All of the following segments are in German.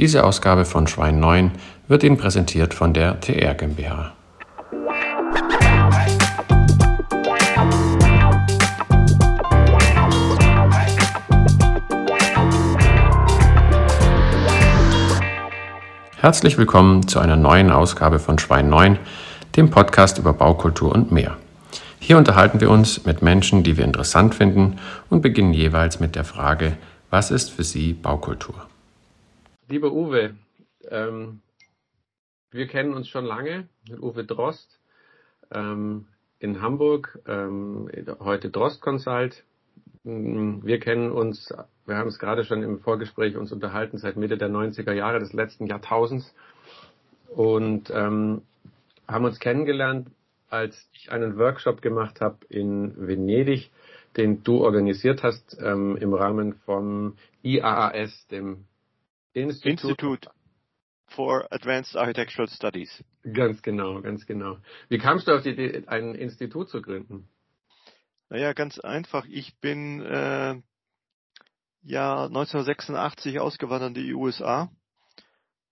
Diese Ausgabe von Schwein 9 wird Ihnen präsentiert von der TR GmbH. Herzlich willkommen zu einer neuen Ausgabe von Schwein 9, dem Podcast über Baukultur und mehr. Hier unterhalten wir uns mit Menschen, die wir interessant finden und beginnen jeweils mit der Frage, was ist für Sie Baukultur? Lieber Uwe, ähm, wir kennen uns schon lange mit Uwe Drost ähm, in Hamburg, ähm, heute Drost Consult. Wir kennen uns wir haben es gerade schon im Vorgespräch uns unterhalten, seit Mitte der 90er Jahre des letzten Jahrtausends und ähm, haben uns kennengelernt, als ich einen Workshop gemacht habe in Venedig, den du organisiert hast ähm, im Rahmen vom IAAS, dem Institut, Institute for Advanced Architectural Studies. Ganz genau, ganz genau. Wie kamst du auf die Idee, ein Institut zu gründen? Naja, ganz einfach. Ich bin äh, ja 1986 ausgewandert in die USA,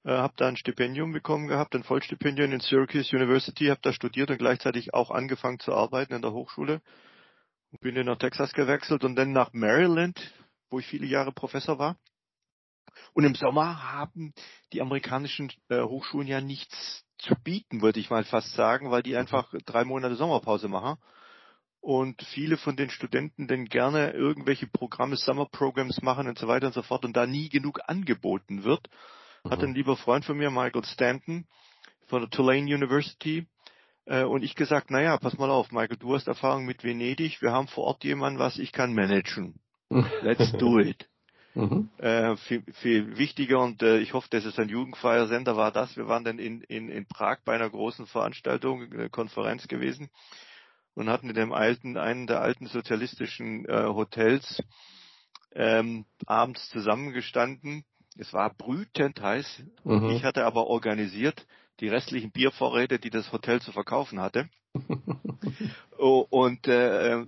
äh, habe da ein Stipendium bekommen gehabt, ein Vollstipendium in Syracuse University, habe da studiert und gleichzeitig auch angefangen zu arbeiten in der Hochschule. Bin dann nach Texas gewechselt und dann nach Maryland, wo ich viele Jahre Professor war. Und im Sommer haben die amerikanischen äh, Hochschulen ja nichts zu bieten, würde ich mal fast sagen, weil die einfach drei Monate Sommerpause machen und viele von den Studenten denn gerne irgendwelche Programme, Summer Programs machen und so weiter und so fort und da nie genug angeboten wird, mhm. hat ein lieber Freund von mir, Michael Stanton, von der Tulane University, äh, und ich gesagt, naja, pass mal auf, Michael, du hast Erfahrung mit Venedig, wir haben vor Ort jemanden, was ich kann managen. Let's do it. Mhm. Äh, viel, viel wichtiger und äh, ich hoffe, dass es ein Jugendfeiersender war das. Wir waren dann in, in, in Prag bei einer großen Veranstaltung, eine Konferenz gewesen und hatten in dem alten, einen der alten sozialistischen äh, Hotels ähm, abends zusammengestanden. Es war brütend heiß. Mhm. Ich hatte aber organisiert die restlichen Biervorräte, die das Hotel zu verkaufen hatte. oh, und äh, äh,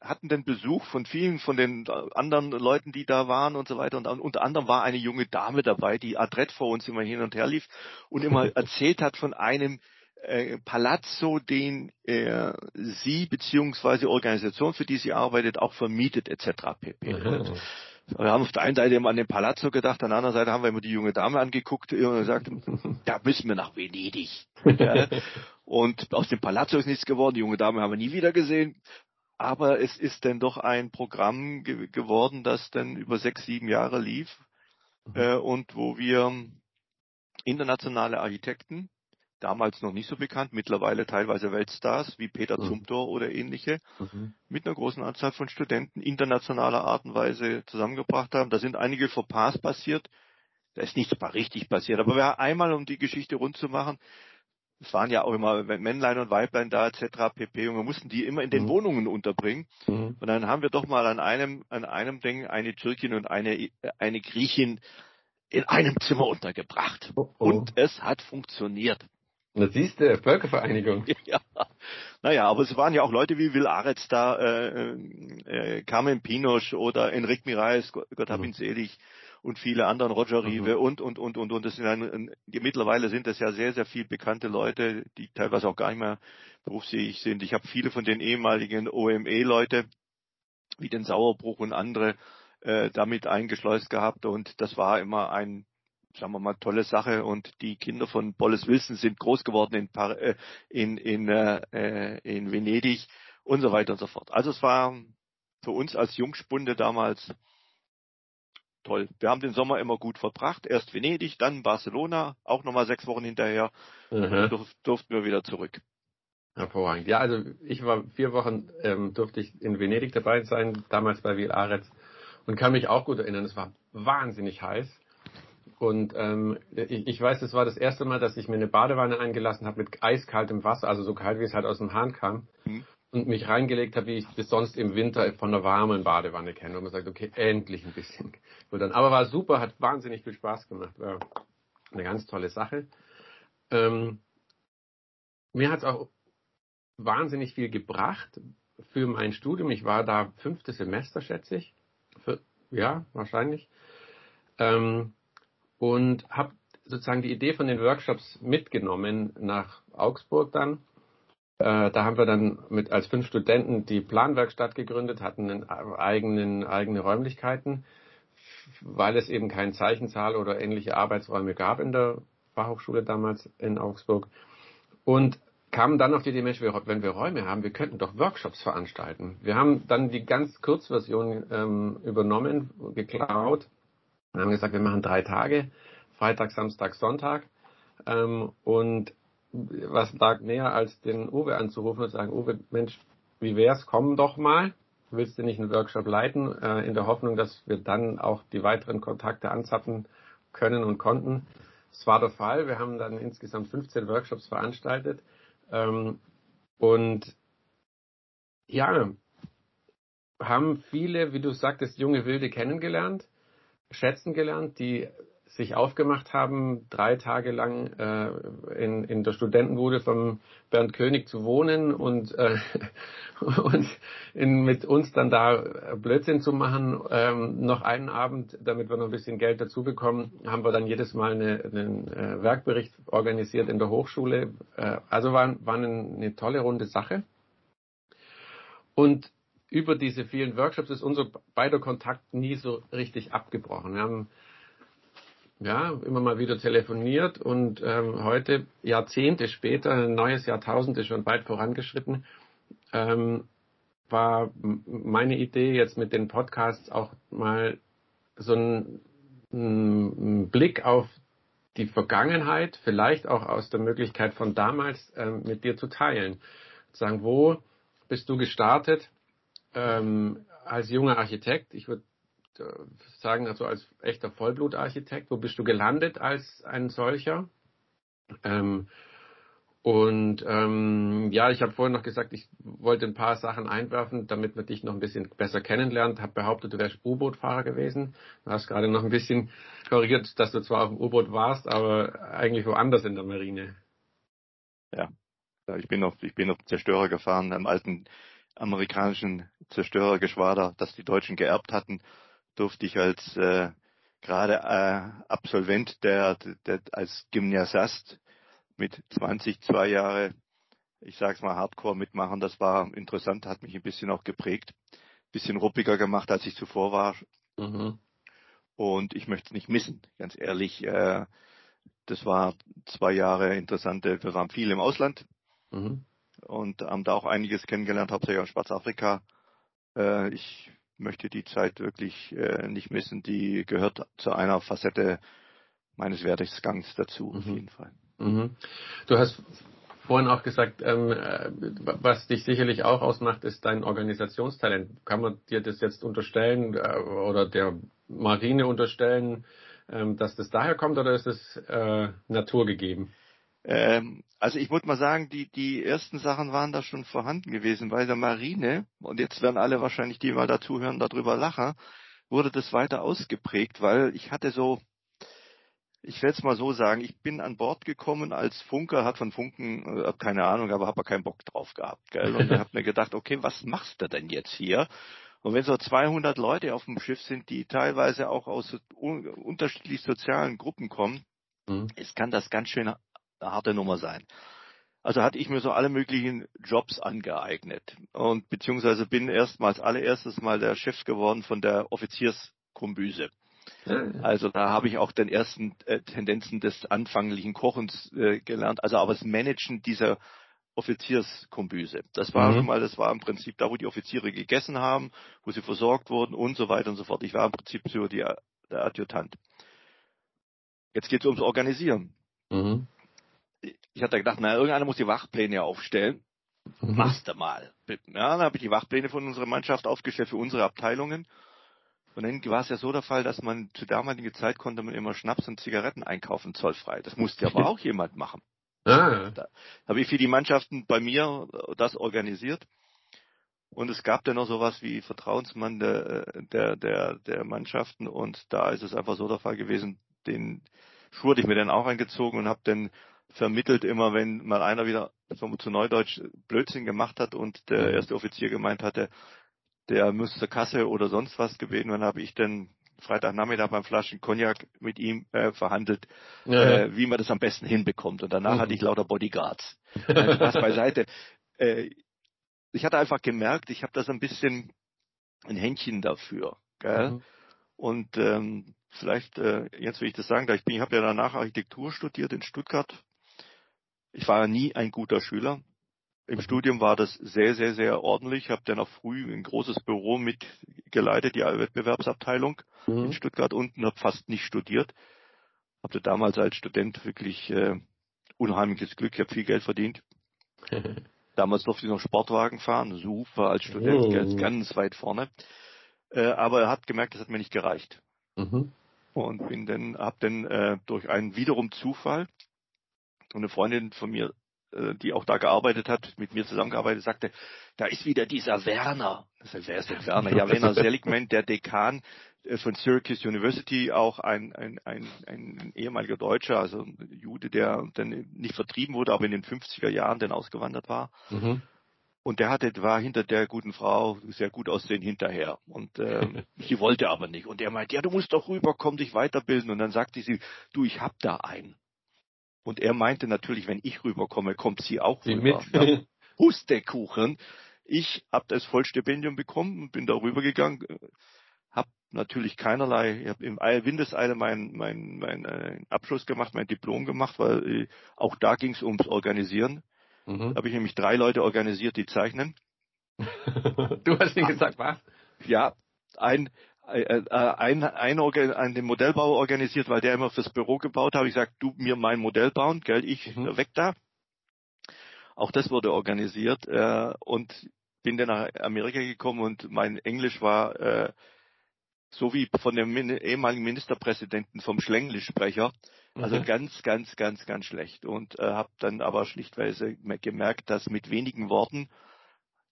hatten den Besuch von vielen von den anderen Leuten, die da waren und so weiter. Und unter anderem war eine junge Dame dabei, die adrett vor uns immer hin und her lief und immer erzählt hat von einem äh, Palazzo, den äh, sie beziehungsweise Organisation, für die sie arbeitet, auch vermietet etc. pp. Mhm. Wir haben auf der einen Seite immer an den Palazzo gedacht, an der anderen Seite haben wir immer die junge Dame angeguckt und gesagt, da müssen wir nach Venedig. ja. Und aus dem Palazzo ist nichts geworden, die junge Dame haben wir nie wieder gesehen. Aber es ist dann doch ein Programm ge geworden, das dann über sechs, sieben Jahre lief mhm. äh, und wo wir internationale Architekten damals noch nicht so bekannt, mittlerweile teilweise Weltstars wie Peter mhm. Zumthor oder ähnliche, mhm. mit einer großen Anzahl von Studenten internationaler Art und Weise zusammengebracht haben. Da sind einige Fauxpas passiert. Da ist nichts mal richtig passiert. Aber wir einmal, um die Geschichte rund zu machen, es waren ja auch immer Männlein und Weiblein da etc. pp. Und wir mussten die immer in den mhm. Wohnungen unterbringen. Mhm. Und dann haben wir doch mal an einem, an einem Ding eine Türkin und eine, eine Griechin in einem Zimmer untergebracht. Oh oh. Und es hat funktioniert. Das siehst du, Völkervereinigung. ja. Naja, aber es waren ja auch Leute wie Will Aretz da, äh, äh, Carmen Pinosch oder Enrique Mirais, Gott, Gott hab mhm. ihn selig, und viele anderen, Roger Rive mhm. und, und, und, und, und. Das sind ein, mittlerweile sind das ja sehr, sehr viel bekannte Leute, die teilweise auch gar nicht mehr berufsfähig sind. Ich habe viele von den ehemaligen OME-Leute, wie den Sauerbruch und andere, äh, damit eingeschleust gehabt und das war immer ein sagen wir mal, tolle Sache. Und die Kinder von Boris Wilson sind groß geworden in, Par äh, in, in, äh, in Venedig und so weiter und so fort. Also es war für uns als Jungspunde damals toll. Wir haben den Sommer immer gut verbracht. Erst Venedig, dann Barcelona, auch nochmal sechs Wochen hinterher. Mhm. Durf, durften wir wieder zurück. Hervorragend. Ja, also ich war vier Wochen, ähm, durfte ich in Venedig dabei sein, damals bei Vil Aretz und kann mich auch gut erinnern, es war wahnsinnig heiß. Und ähm, ich, ich weiß, es war das erste Mal, dass ich mir eine Badewanne eingelassen habe mit eiskaltem Wasser, also so kalt, wie es halt aus dem Hahn kam. Mhm. Und mich reingelegt habe, wie ich das sonst im Winter von einer warmen Badewanne kenne. Und man sagt, okay, endlich ein bisschen. Dann, aber war super, hat wahnsinnig viel Spaß gemacht. War eine ganz tolle Sache. Ähm, mir hat es auch wahnsinnig viel gebracht für mein Studium. Ich war da fünfte Semester, schätze ich. Für, ja, wahrscheinlich. Ähm, und habe sozusagen die Idee von den Workshops mitgenommen nach Augsburg dann. Äh, da haben wir dann mit als fünf Studenten die Planwerkstatt gegründet, hatten einen eigenen, eigene Räumlichkeiten, weil es eben keinen Zeichensaal oder ähnliche Arbeitsräume gab in der Fachhochschule damals in Augsburg. Und kamen dann auf die Idee, Mensch, wenn wir Räume haben, wir könnten doch Workshops veranstalten. Wir haben dann die ganz Kurzversion ähm, übernommen, geklaut und haben gesagt, wir machen drei Tage, Freitag, Samstag, Sonntag. Ähm, und was lag näher, als den Uwe anzurufen und sagen, Uwe, Mensch, wie wär's, komm doch mal. Willst du nicht einen Workshop leiten, äh, in der Hoffnung, dass wir dann auch die weiteren Kontakte anzapfen können und konnten. Das war der Fall. Wir haben dann insgesamt 15 Workshops veranstaltet. Ähm, und ja, haben viele, wie du sagtest, junge Wilde kennengelernt, schätzen gelernt, die sich aufgemacht haben, drei Tage lang äh, in, in der Studentenbude vom Bernd König zu wohnen und, äh, und in, mit uns dann da Blödsinn zu machen. Ähm, noch einen Abend, damit wir noch ein bisschen Geld dazu bekommen, haben wir dann jedes Mal eine, einen äh, Werkbericht organisiert in der Hochschule. Äh, also war, war eine, eine tolle runde Sache. Und über diese vielen Workshops ist unser beider Kontakt nie so richtig abgebrochen. Wir haben ja, immer mal wieder telefoniert und ähm, heute, Jahrzehnte später, ein neues Jahrtausend ist schon bald vorangeschritten, ähm, war meine Idee jetzt mit den Podcasts auch mal so ein, ein Blick auf die Vergangenheit, vielleicht auch aus der Möglichkeit von damals ähm, mit dir zu teilen. Sagen, wo bist du gestartet ähm, als junger Architekt? Ich würde sagen, also als echter Vollblutarchitekt? Wo bist du gelandet als ein solcher? Ähm, und ähm, ja, ich habe vorhin noch gesagt, ich wollte ein paar Sachen einwerfen, damit man dich noch ein bisschen besser kennenlernt. Habe behauptet, du wärst U-Boot-Fahrer gewesen. Du hast gerade noch ein bisschen korrigiert, dass du zwar auf dem U-Boot warst, aber eigentlich woanders in der Marine. Ja, ich bin auf, ich bin auf Zerstörer gefahren, einem alten amerikanischen Zerstörergeschwader, das die Deutschen geerbt hatten durfte ich als äh, gerade äh, Absolvent der, der als Gymnasiast mit 20 zwei Jahre, ich sag's mal Hardcore mitmachen. Das war interessant, hat mich ein bisschen auch geprägt, bisschen ruppiger gemacht, als ich zuvor war. Mhm. Und ich möchte es nicht missen, ganz ehrlich. Äh, das war zwei Jahre interessante. Wir waren viel im Ausland mhm. und haben da auch einiges kennengelernt, hauptsächlich aus Schwarzafrika. Äh, ich möchte die Zeit wirklich äh, nicht missen. Die gehört zu einer Facette meines Werdegangs dazu, mhm. auf jeden Fall. Mhm. Du hast vorhin auch gesagt, ähm, äh, was dich sicherlich auch ausmacht, ist dein Organisationstalent. Kann man dir das jetzt unterstellen äh, oder der Marine unterstellen, ähm, dass das daher kommt oder ist es äh, naturgegeben? Ähm, also ich würde mal sagen, die, die ersten Sachen waren da schon vorhanden gewesen. Bei der Marine, und jetzt werden alle wahrscheinlich, die mal dazuhören, darüber lachen, wurde das weiter ausgeprägt, weil ich hatte so, ich werde es mal so sagen, ich bin an Bord gekommen als Funker, hat von Funken, äh, keine Ahnung, aber habe keinen Bock drauf gehabt. Gell? Und habe mir gedacht, okay, was machst du denn jetzt hier? Und wenn so 200 Leute auf dem Schiff sind, die teilweise auch aus unterschiedlich sozialen Gruppen kommen, mhm. es kann das ganz schön eine harte Nummer sein. Also hatte ich mir so alle möglichen Jobs angeeignet und beziehungsweise bin erstmals allererstes mal der Chef geworden von der Offizierskombüse. Also da habe ich auch den ersten äh, Tendenzen des anfänglichen Kochens äh, gelernt, also aber das Managen dieser Offizierskombüse. Das war mhm. schon mal, das war im Prinzip da, wo die Offiziere gegessen haben, wo sie versorgt wurden und so weiter und so fort. Ich war im Prinzip so die, der Adjutant. Jetzt geht es ums Organisieren. Mhm ich hatte gedacht, na, irgendeiner muss die Wachpläne aufstellen. Mhm. Machst du mal. Ja, dann habe ich die Wachpläne von unserer Mannschaft aufgestellt für unsere Abteilungen. Und dann war es ja so der Fall, dass man zu damaligen Zeit konnte man immer Schnaps und Zigaretten einkaufen, zollfrei. Das musste aber auch jemand machen. Ah. Da habe ich für die Mannschaften bei mir das organisiert. Und es gab dann noch sowas wie Vertrauensmann der, der, der, der Mannschaften. Und da ist es einfach so der Fall gewesen, den Schuh hatte ich mir dann auch eingezogen und habe dann vermittelt immer, wenn mal einer wieder so zu Neudeutsch Blödsinn gemacht hat und der mhm. erste Offizier gemeint hatte, der müsste Kasse oder sonst was gebeten, dann habe ich dann Freitagnachmittag beim Flaschen Cognac mit ihm äh, verhandelt, Ja, äh, wie man das am besten hinbekommt. Und danach Mhm. hatte ich lauter Bodyguards. Nein, Spaß beiseite. Äh, ich hatte einfach gemerkt, ich habe das ein bisschen ein Händchen dafür. Gell? Mhm. Und ähm, vielleicht, äh, jetzt will ich das sagen, da ich bin, ich habe ja danach Architektur studiert in Stuttgart. Ich war ja nie ein guter Schüler. Im Mhm. Studium war das sehr, sehr, sehr ordentlich. Ich habe dann auch früh ein großes Büro mitgeleitet, die Wettbewerbsabteilung in Mhm. Stuttgart unten, habe fast nicht studiert. Hatte damals als Student wirklich äh, unheimliches Glück. Ich habe viel Geld verdient. Damals durfte ich noch Sportwagen fahren, super als Student, Oh. ganz, ganz weit vorne. Äh, aber er hat gemerkt, das hat mir nicht gereicht. Mhm. Und bin dann, hab dann äh, durch einen wiederum Zufall und eine Freundin von mir, äh, die auch da gearbeitet hat, mit mir zusammengearbeitet, sagte, da ist wieder dieser Werner. Ich sag, wer ist denn Werner? Ja, Werner Seligman, der Dekan äh, von Syracuse University, auch ein, ein, ein, ein ehemaliger Deutscher, also ein Jude, der dann nicht vertrieben wurde, aber in den 50er Jahren dann ausgewandert war. Mhm. Und der hatte, war hinter der guten Frau sehr gut aussehen hinterher. Und ähm, sie wollte aber nicht. Und er meinte, ja, du musst doch rüberkommen, dich weiterbilden. Und dann sagte sie, du, ich hab da einen. Und er meinte natürlich, wenn ich rüberkomme, kommt sie auch Die rüber. mit. Ja, Pustekuchen. Ich habe das Vollstipendium bekommen und bin da rübergegangen. Habe natürlich keinerlei, ich habe im Eil- Windeseile meinen mein, mein, äh, Abschluss gemacht, mein Diplom gemacht, weil äh, auch da ging es ums Organisieren. Mhm. Da habe ich nämlich drei Leute organisiert, die zeichnen. Du hast nicht gesagt, was? Ja, ein, ein, ein, Organ- ein den Modellbauer organisiert, weil der immer fürs Büro gebaut hat. Ich sag, du mir mein Modell bauen, gell, ich Mhm. weg da. Auch das wurde organisiert äh, und bin dann nach Amerika gekommen und mein Englisch war äh, so wie von dem ehemaligen Ministerpräsidenten vom Schlenglisch-Sprecher, also Mhm. ganz, ganz, ganz, ganz schlecht. Und äh, habe dann aber schlichtweise gemerkt, dass mit wenigen Worten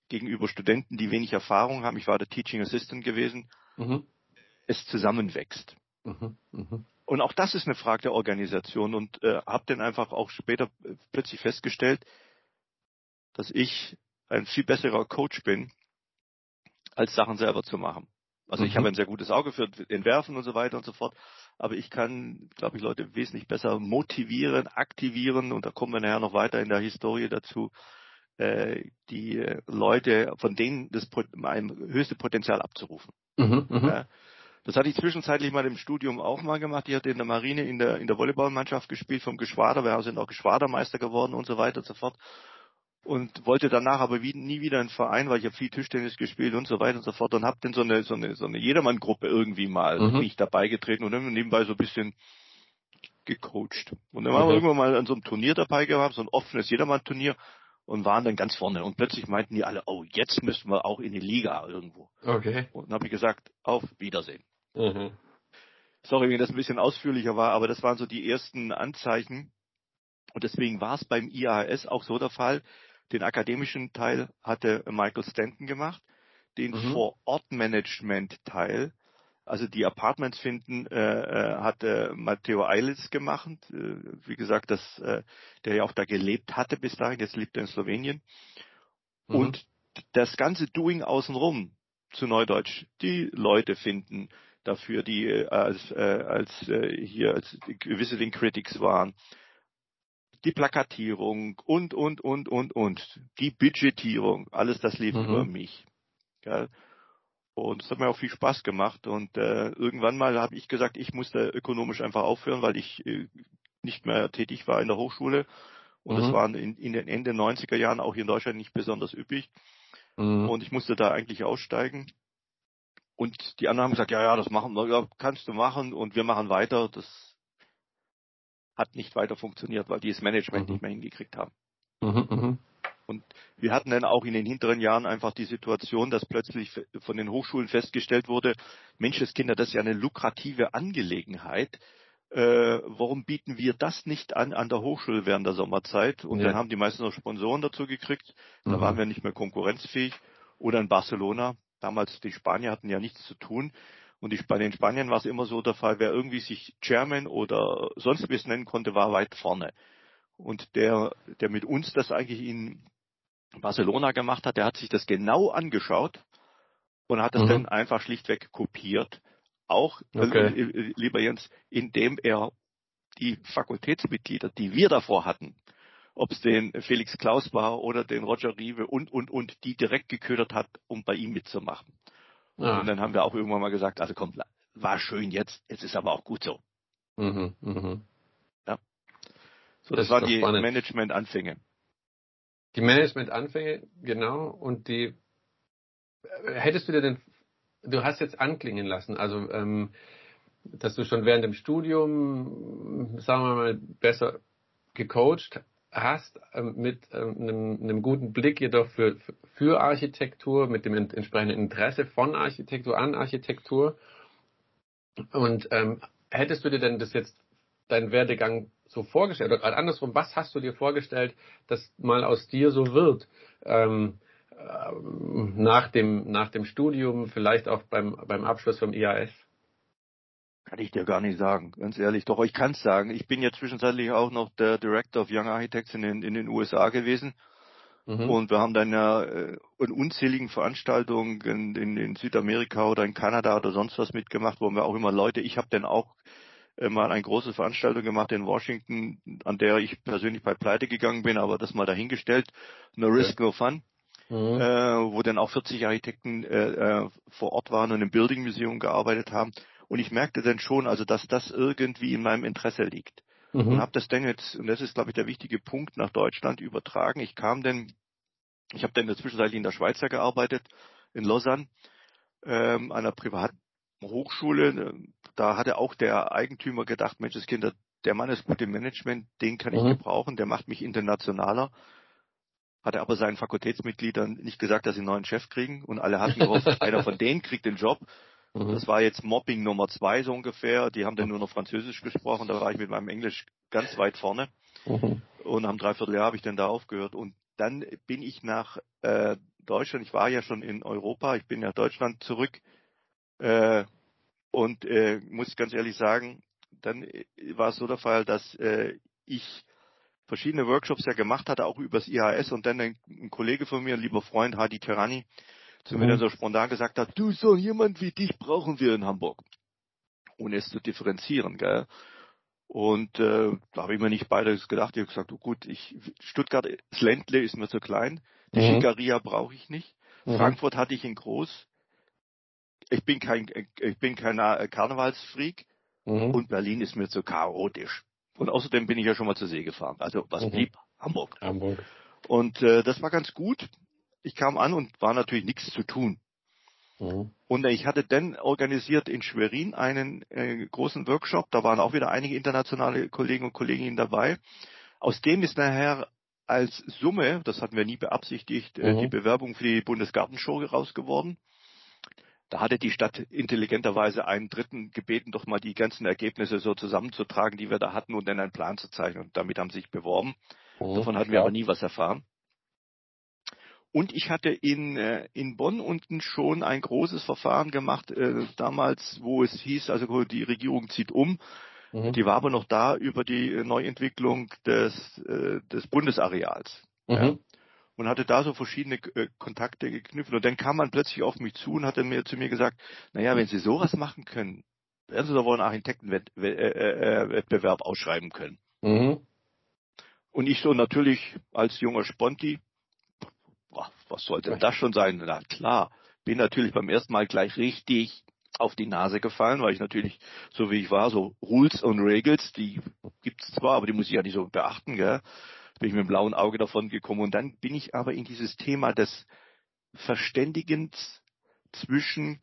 gegenüber Studenten, die wenig Erfahrung haben, ich war der Teaching Assistant gewesen, Mhm. es zusammenwächst. Mhm. Mhm. Und auch das ist eine Frage der Organisation und äh, habe dann einfach auch später äh, plötzlich festgestellt, dass ich ein viel besserer Coach bin, als Sachen selber zu machen. Also ich Mhm. habe ein sehr gutes Auge für Entwerfen und so weiter und so fort, aber ich kann, glaube ich, Leute wesentlich besser motivieren, aktivieren und da kommen wir nachher noch weiter in der Historie dazu, die äh, Leute, von denen das mein höchste Potenzial abzurufen. Mhm. Mhm. Ja. Das hatte ich zwischenzeitlich mal im Studium auch mal gemacht. Ich hatte in der Marine in der, in der Volleyballmannschaft gespielt vom Geschwader. Wir sind auch Geschwadermeister geworden und so weiter und so fort. Und wollte danach aber wie, nie wieder einen Verein, weil ich habe viel Tischtennis gespielt und so weiter und so fort. Und habe dann so eine, so eine, so eine Jedermann-Gruppe irgendwie mal, Mhm. bin ich dabei getreten und dann nebenbei so ein bisschen gecoacht. Und dann waren wir Mhm. irgendwann mal an so einem Turnier dabei gehabt, so ein offenes Jedermann-Turnier und waren dann ganz vorne. Und plötzlich meinten die alle, oh, jetzt müssen wir auch in die Liga irgendwo. Okay. Und dann habe ich gesagt, auf Wiedersehen. Mhm. Sorry, wenn das ein bisschen ausführlicher war, aber das waren so die ersten Anzeichen. Und deswegen war es beim IAS auch so der Fall. Den akademischen Teil hatte Michael Stanton gemacht, den Mhm. Vor-Ort-Management-Teil, also die Apartments finden, äh, äh, hatte Matteo Eilis gemacht. Äh, wie gesagt, das, äh, der ja auch da gelebt hatte bis dahin, jetzt lebt er in Slowenien. Mhm. Und das ganze Doing außenrum, zu Neudeutsch, die Leute finden dafür, die äh, als, äh, als äh, hier als Visiting Critics waren, die Plakatierung und, und, und, und, und, die Budgetierung, alles das lief Mhm. über mich. Gell? Und es hat mir auch viel Spaß gemacht. Und äh, irgendwann mal habe ich gesagt, ich musste ökonomisch einfach aufhören, weil ich äh, nicht mehr tätig war in der Hochschule. Und das Mhm. waren in, in den Ende 90er Jahren auch hier in Deutschland nicht besonders üppig. Mhm. Und ich musste da eigentlich aussteigen. Und die anderen haben gesagt, ja, ja, das machen wir, ja, kannst du machen und wir machen weiter. Das hat nicht weiter funktioniert, weil die das Management Mhm. nicht mehr hingekriegt haben. Mhm. Mhm. Wir hatten dann auch in den hinteren Jahren einfach die Situation, dass plötzlich von den Hochschulen festgestellt wurde, Menschenskinder, das ist ja eine lukrative Angelegenheit. Äh, warum bieten wir das nicht an an der Hochschule während der Sommerzeit? Und Ja. dann haben die meisten noch Sponsoren dazu gekriegt. Da Mhm. waren wir nicht mehr konkurrenzfähig. Oder in Barcelona. Damals, die Spanier hatten ja nichts zu tun. Und die Spanier, in Spanien war es immer so der Fall, wer irgendwie sich Chairman oder sonst was nennen konnte, war weit vorne. Und der, der mit uns das eigentlich in Barcelona gemacht hat, der hat sich das genau angeschaut und hat es Mhm. dann einfach schlichtweg kopiert auch, Okay. äh, äh, lieber Jens, indem er die Fakultätsmitglieder, die wir davor hatten, ob es den Felix Klaus war oder den Roger Riewe und, und, und, die direkt geködert hat, um bei ihm mitzumachen. Ah. Und dann haben wir auch irgendwann mal gesagt, also komm, war schön jetzt, jetzt ist aber auch gut so. Mhm, mhm. So, Das das, waren die. Management-Anfänge. Die Management-Anfänge, genau, und die äh, hättest du dir denn, du hast jetzt anklingen lassen, also ähm, dass du schon während dem Studium, sagen wir mal, besser gecoacht hast, ähm, mit ähm, einem, einem guten Blick jedoch für, für Architektur, mit dem ent- entsprechenden Interesse von Architektur an Architektur. Und ähm, hättest du dir denn das jetzt, deinen Werdegang so vorgestellt, oder gerade andersrum, was hast du dir vorgestellt, dass mal aus dir so wird? Ähm, ähm, nach dem, nach dem Studium, vielleicht auch beim, beim Abschluss vom IAS? Kann ich dir gar nicht sagen, ganz ehrlich. Doch, ich kann es sagen. Ich bin ja zwischenzeitlich auch noch der Director of Young Architects in den, in den USA gewesen. Mhm. Und wir haben dann ja äh, in unzähligen Veranstaltungen in, in, in Südamerika oder in Kanada oder sonst was mitgemacht, wo wir auch immer Leute, ich habe dann auch mal eine große Veranstaltung gemacht in Washington, an der ich persönlich bei Pleite gegangen bin, aber das mal dahingestellt. No risk, no fun. Mhm. äh, wo dann auch 40 Architekten äh, äh, vor Ort waren und im Building Museum gearbeitet haben. Und ich merkte dann schon, also dass das irgendwie in meinem Interesse liegt. Und Mhm. habe das dann jetzt, und das ist, glaube ich, der wichtige Punkt, nach Deutschland übertragen. Ich kam dann, ich habe dann in der Zwischenzeit in der Schweiz ja gearbeitet, in Lausanne, ähm, an einer privaten Hochschule. Da hatte auch der Eigentümer gedacht, Mensch, das Kind, der Mann ist gut im Management, den kann ich Mhm. gebrauchen, der macht mich internationaler. Hatte aber seinen Fakultätsmitgliedern nicht gesagt, dass sie einen neuen Chef kriegen und alle hatten gehofft, einer von denen kriegt den Job. Mhm. Das war jetzt Mobbing Nummer zwei so ungefähr. Die haben dann nur noch Französisch gesprochen. Da war ich mit meinem Englisch ganz weit vorne. Mhm. Und einem Dreivierteljahr habe ich dann da aufgehört. Und dann bin ich nach äh, Deutschland. Ich war ja schon in Europa. Ich bin nach Deutschland zurück. Äh, und äh, muss ganz ehrlich sagen, dann äh, war es so der Fall, dass äh, ich verschiedene Workshops ja gemacht hatte, auch übers IHS. Und dann ein, ein Kollege von mir, ein lieber Freund, Hadi Terani, zu mir Mhm. dann so spontan gesagt hat, du, so jemand wie dich brauchen wir in Hamburg. Ohne es zu differenzieren, gell. Und äh, da habe ich mir nicht beides gedacht. Ich habe gesagt, oh gut, ich Stuttgart, das Ländle ist mir zu klein, die Mhm. Schickeria brauche ich nicht. Mhm. Frankfurt hatte ich in groß. Ich bin kein ich bin kein äh, Karnevalsfreak Mhm. und Berlin ist mir zu chaotisch. Und außerdem bin ich ja schon mal zur See gefahren. Also was Mhm. blieb? Hamburg. Hamburg. Und äh, das war ganz gut. Ich kam an und war natürlich nichts zu tun. Mhm. Und ich hatte dann organisiert in Schwerin einen äh, großen Workshop. Da waren auch wieder einige internationale Kollegen und Kolleginnen dabei. Aus dem ist nachher als Summe, das hatten wir nie beabsichtigt, äh, Mhm. die Bewerbung für die Bundesgartenshow raus geworden. Da hatte die Stadt intelligenterweise einen Dritten gebeten, doch mal die ganzen Ergebnisse so zusammenzutragen, die wir da hatten und dann einen Plan zu zeichnen. Und damit haben sie sich beworben. Mhm. Davon hatten wir aber nie was erfahren. Und ich hatte in, äh, in Bonn unten schon ein großes Verfahren gemacht, äh, damals, wo es hieß, also die Regierung zieht um. Mhm. Die war aber noch da über die Neuentwicklung des, äh, des Bundesareals. Ja. Und hatte da so verschiedene äh, Kontakte geknüpft. Und dann kam man plötzlich auf mich zu und hat dann mir, zu mir gesagt, naja, wenn Sie sowas machen können, werden Sie doch wohl einen Architektenwettbewerb ausschreiben können. Mhm. Und ich so natürlich als junger Sponti, boah, was sollte denn das schon sein? Na klar, bin natürlich beim ersten Mal gleich richtig auf die Nase gefallen, weil ich natürlich, so wie ich war, so Rules und Regels, die gibt's zwar, aber die muss ich ja nicht so beachten, gell? Bin ich mit dem blauen Auge davon gekommen und dann bin ich aber in dieses Thema des Verständigens zwischen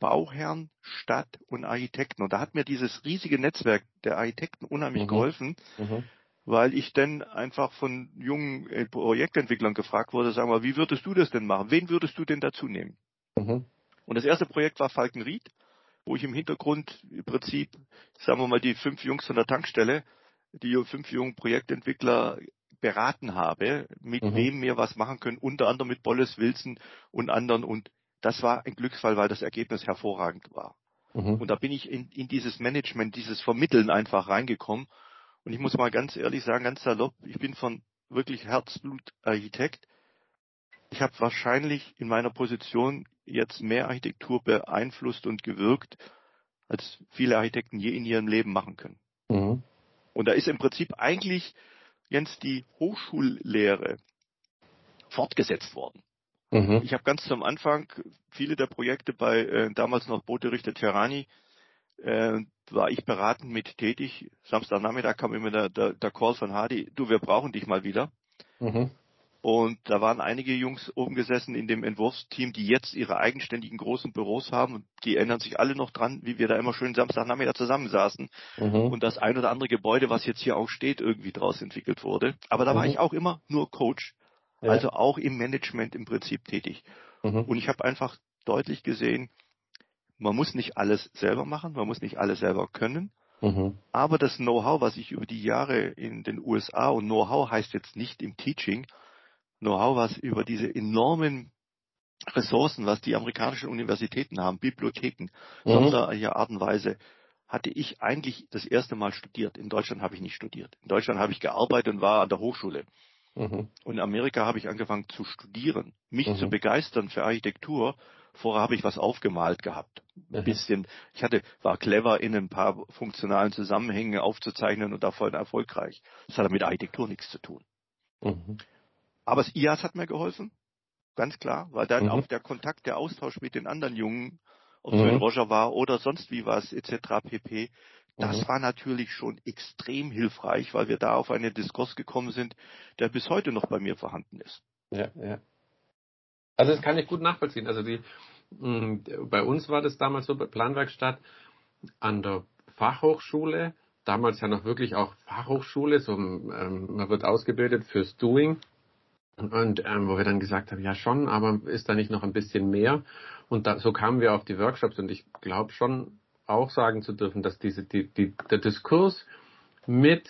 Bauherrn, Stadt und Architekten. Und da hat mir dieses riesige Netzwerk der Architekten unheimlich Mhm. geholfen, Mhm. weil ich dann einfach von jungen äh, Projektentwicklern gefragt wurde, sag mal, wie würdest du das denn machen? Wen würdest du denn dazu nehmen? Mhm. Und das erste Projekt war Falkenried, wo ich im Hintergrund im Prinzip, sagen wir mal, die fünf Jungs von der Tankstelle, die fünf jungen Projektentwickler beraten habe, mit Mhm. wem wir was machen können, unter anderem mit Bolles Wilson und anderen. Und das war ein Glücksfall, weil das Ergebnis hervorragend war. Mhm. Und da bin ich in, in dieses Management, dieses Vermitteln einfach reingekommen. Und ich muss mal ganz ehrlich sagen, ganz salopp, ich bin von wirklich Herzblut-Architekt. Ich habe wahrscheinlich in meiner Position jetzt mehr Architektur beeinflusst und gewirkt als viele Architekten je in ihrem Leben machen können. Und da ist im Prinzip eigentlich, Jens, die Hochschullehre fortgesetzt worden. Mhm. Ich habe ganz zum Anfang viele der Projekte bei äh, damals noch Booterichter Terrani, äh, war ich beratend mit tätig. Samstagnachmittag kam immer der, der, der Call von Hardy, du, wir brauchen dich mal wieder. Mhm. Und da waren einige Jungs oben gesessen in dem Entwurfsteam, die jetzt ihre eigenständigen großen Büros haben. Und die erinnern sich alle noch dran, wie wir da immer schön Samstagnachmittag zusammensaßen. Mhm. Und das ein oder andere Gebäude, was jetzt hier auch steht, irgendwie draus entwickelt wurde. Aber da mhm. war ich auch immer nur Coach. Ja. Also auch im Management im Prinzip tätig. Mhm. Und ich habe einfach deutlich gesehen, man muss nicht alles selber machen, man muss nicht alles selber können. Mhm. Aber das Know-how, was ich über die Jahre in den USA und Know-how heißt jetzt nicht im Teaching, Know-how, was über diese enormen Ressourcen, was die amerikanischen Universitäten haben, Bibliotheken, mhm. sonderlicher Art und Weise, hatte ich eigentlich das erste Mal studiert. In Deutschland habe ich nicht studiert. In Deutschland habe ich gearbeitet und war an der Hochschule. Mhm. Und in Amerika habe ich angefangen zu studieren, mich mhm. zu begeistern für Architektur. Vorher habe ich was aufgemalt gehabt. Ein mhm. bisschen, ich hatte, war clever in ein paar funktionalen Zusammenhänge aufzuzeichnen und davon erfolgreich. Das hat mit Architektur nichts zu tun. Mhm. Aber das IAS hat mir geholfen, ganz klar, weil dann mhm. auch der Kontakt, der Austausch mit den anderen Jungen, ob es mhm. Roger war oder sonst wie was, etc. pp. Das mhm. war natürlich schon extrem hilfreich, weil wir da auf einen Diskurs gekommen sind, der bis heute noch bei mir vorhanden ist. Ja, ja. Also das kann ich gut nachvollziehen. Also die, mh, mm, bei uns war das damals so bei Planwerkstatt an der Fachhochschule, damals ja noch wirklich auch Fachhochschule, so ähm, man wird ausgebildet fürs Doing. Und ähm, wo wir dann gesagt haben, ja schon, aber ist da nicht noch ein bisschen mehr? Und da, so kamen wir auf die Workshops und ich glaube schon auch sagen zu dürfen, dass diese, die, die, der Diskurs mit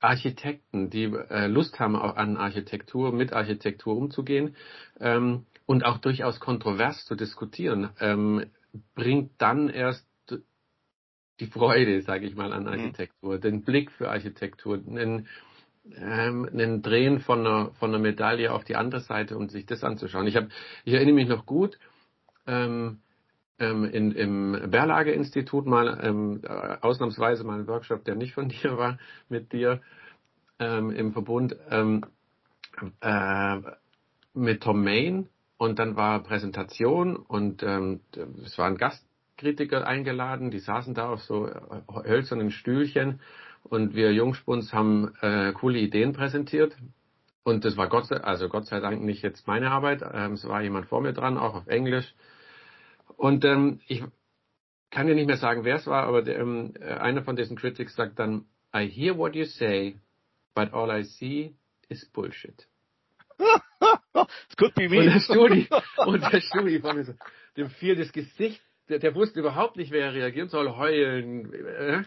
Architekten, die äh, Lust haben an Architektur, mit Architektur umzugehen ähm, und auch durchaus kontrovers zu diskutieren, ähm, bringt dann erst die Freude, sage ich mal, an mhm. Architektur, mhm. den Blick für Architektur, einen, ähm, einen Drehen von einer, von einer Medaille auf die andere Seite und sich das anzuschauen. Ich, hab, ich erinnere mich noch gut, ähm, ähm, in, im Berlage-Institut mal ähm, ausnahmsweise mal ein Workshop, der nicht von dir war, mit dir ähm, im Verbund ähm, äh, mit Tom Main und dann war Präsentation und ähm, es waren Gastkritiker eingeladen, die saßen da auf so hölzernen Stühlchen und wir Jungspuns haben äh, coole Ideen präsentiert. Und das war Gott sei, also Gott sei Dank nicht jetzt meine Arbeit. Ähm, es war jemand vor mir dran, auch auf Englisch. Und ähm, ich kann dir nicht mehr sagen, wer es war, aber der, ähm, einer von diesen Critics sagt dann, I hear what you say, but all I see is bullshit. It could be me. Und der Studi, und der Studi von mir so, dem fiel das Gesicht, der, der wusste überhaupt nicht, wer reagieren soll, heulen. Äh,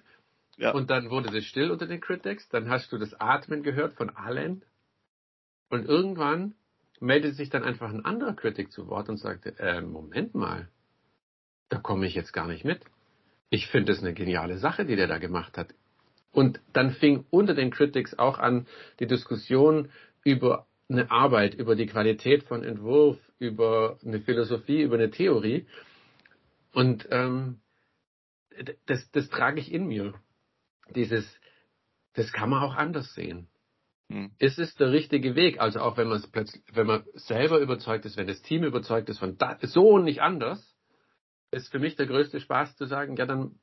ja. Und dann wurde es still unter den Critics, dann hast du das Atmen gehört von allen. Und irgendwann meldete sich dann einfach ein anderer Critic zu Wort und sagte, äh, Moment mal, da komme ich jetzt gar nicht mit. Ich finde es eine geniale Sache, die der da gemacht hat. Und dann fing unter den Critics auch an die Diskussion über eine Arbeit, über die Qualität von Entwurf, über eine Philosophie, über eine Theorie. Und ähm, das, das trage ich in mir dieses, das kann man auch anders sehen. Hm. Es ist der richtige Weg. Also auch wenn man es plötzlich, wenn man selber überzeugt ist, wenn das Team überzeugt ist von da, so und nicht anders, ist für mich der größte Spaß zu sagen, ja dann,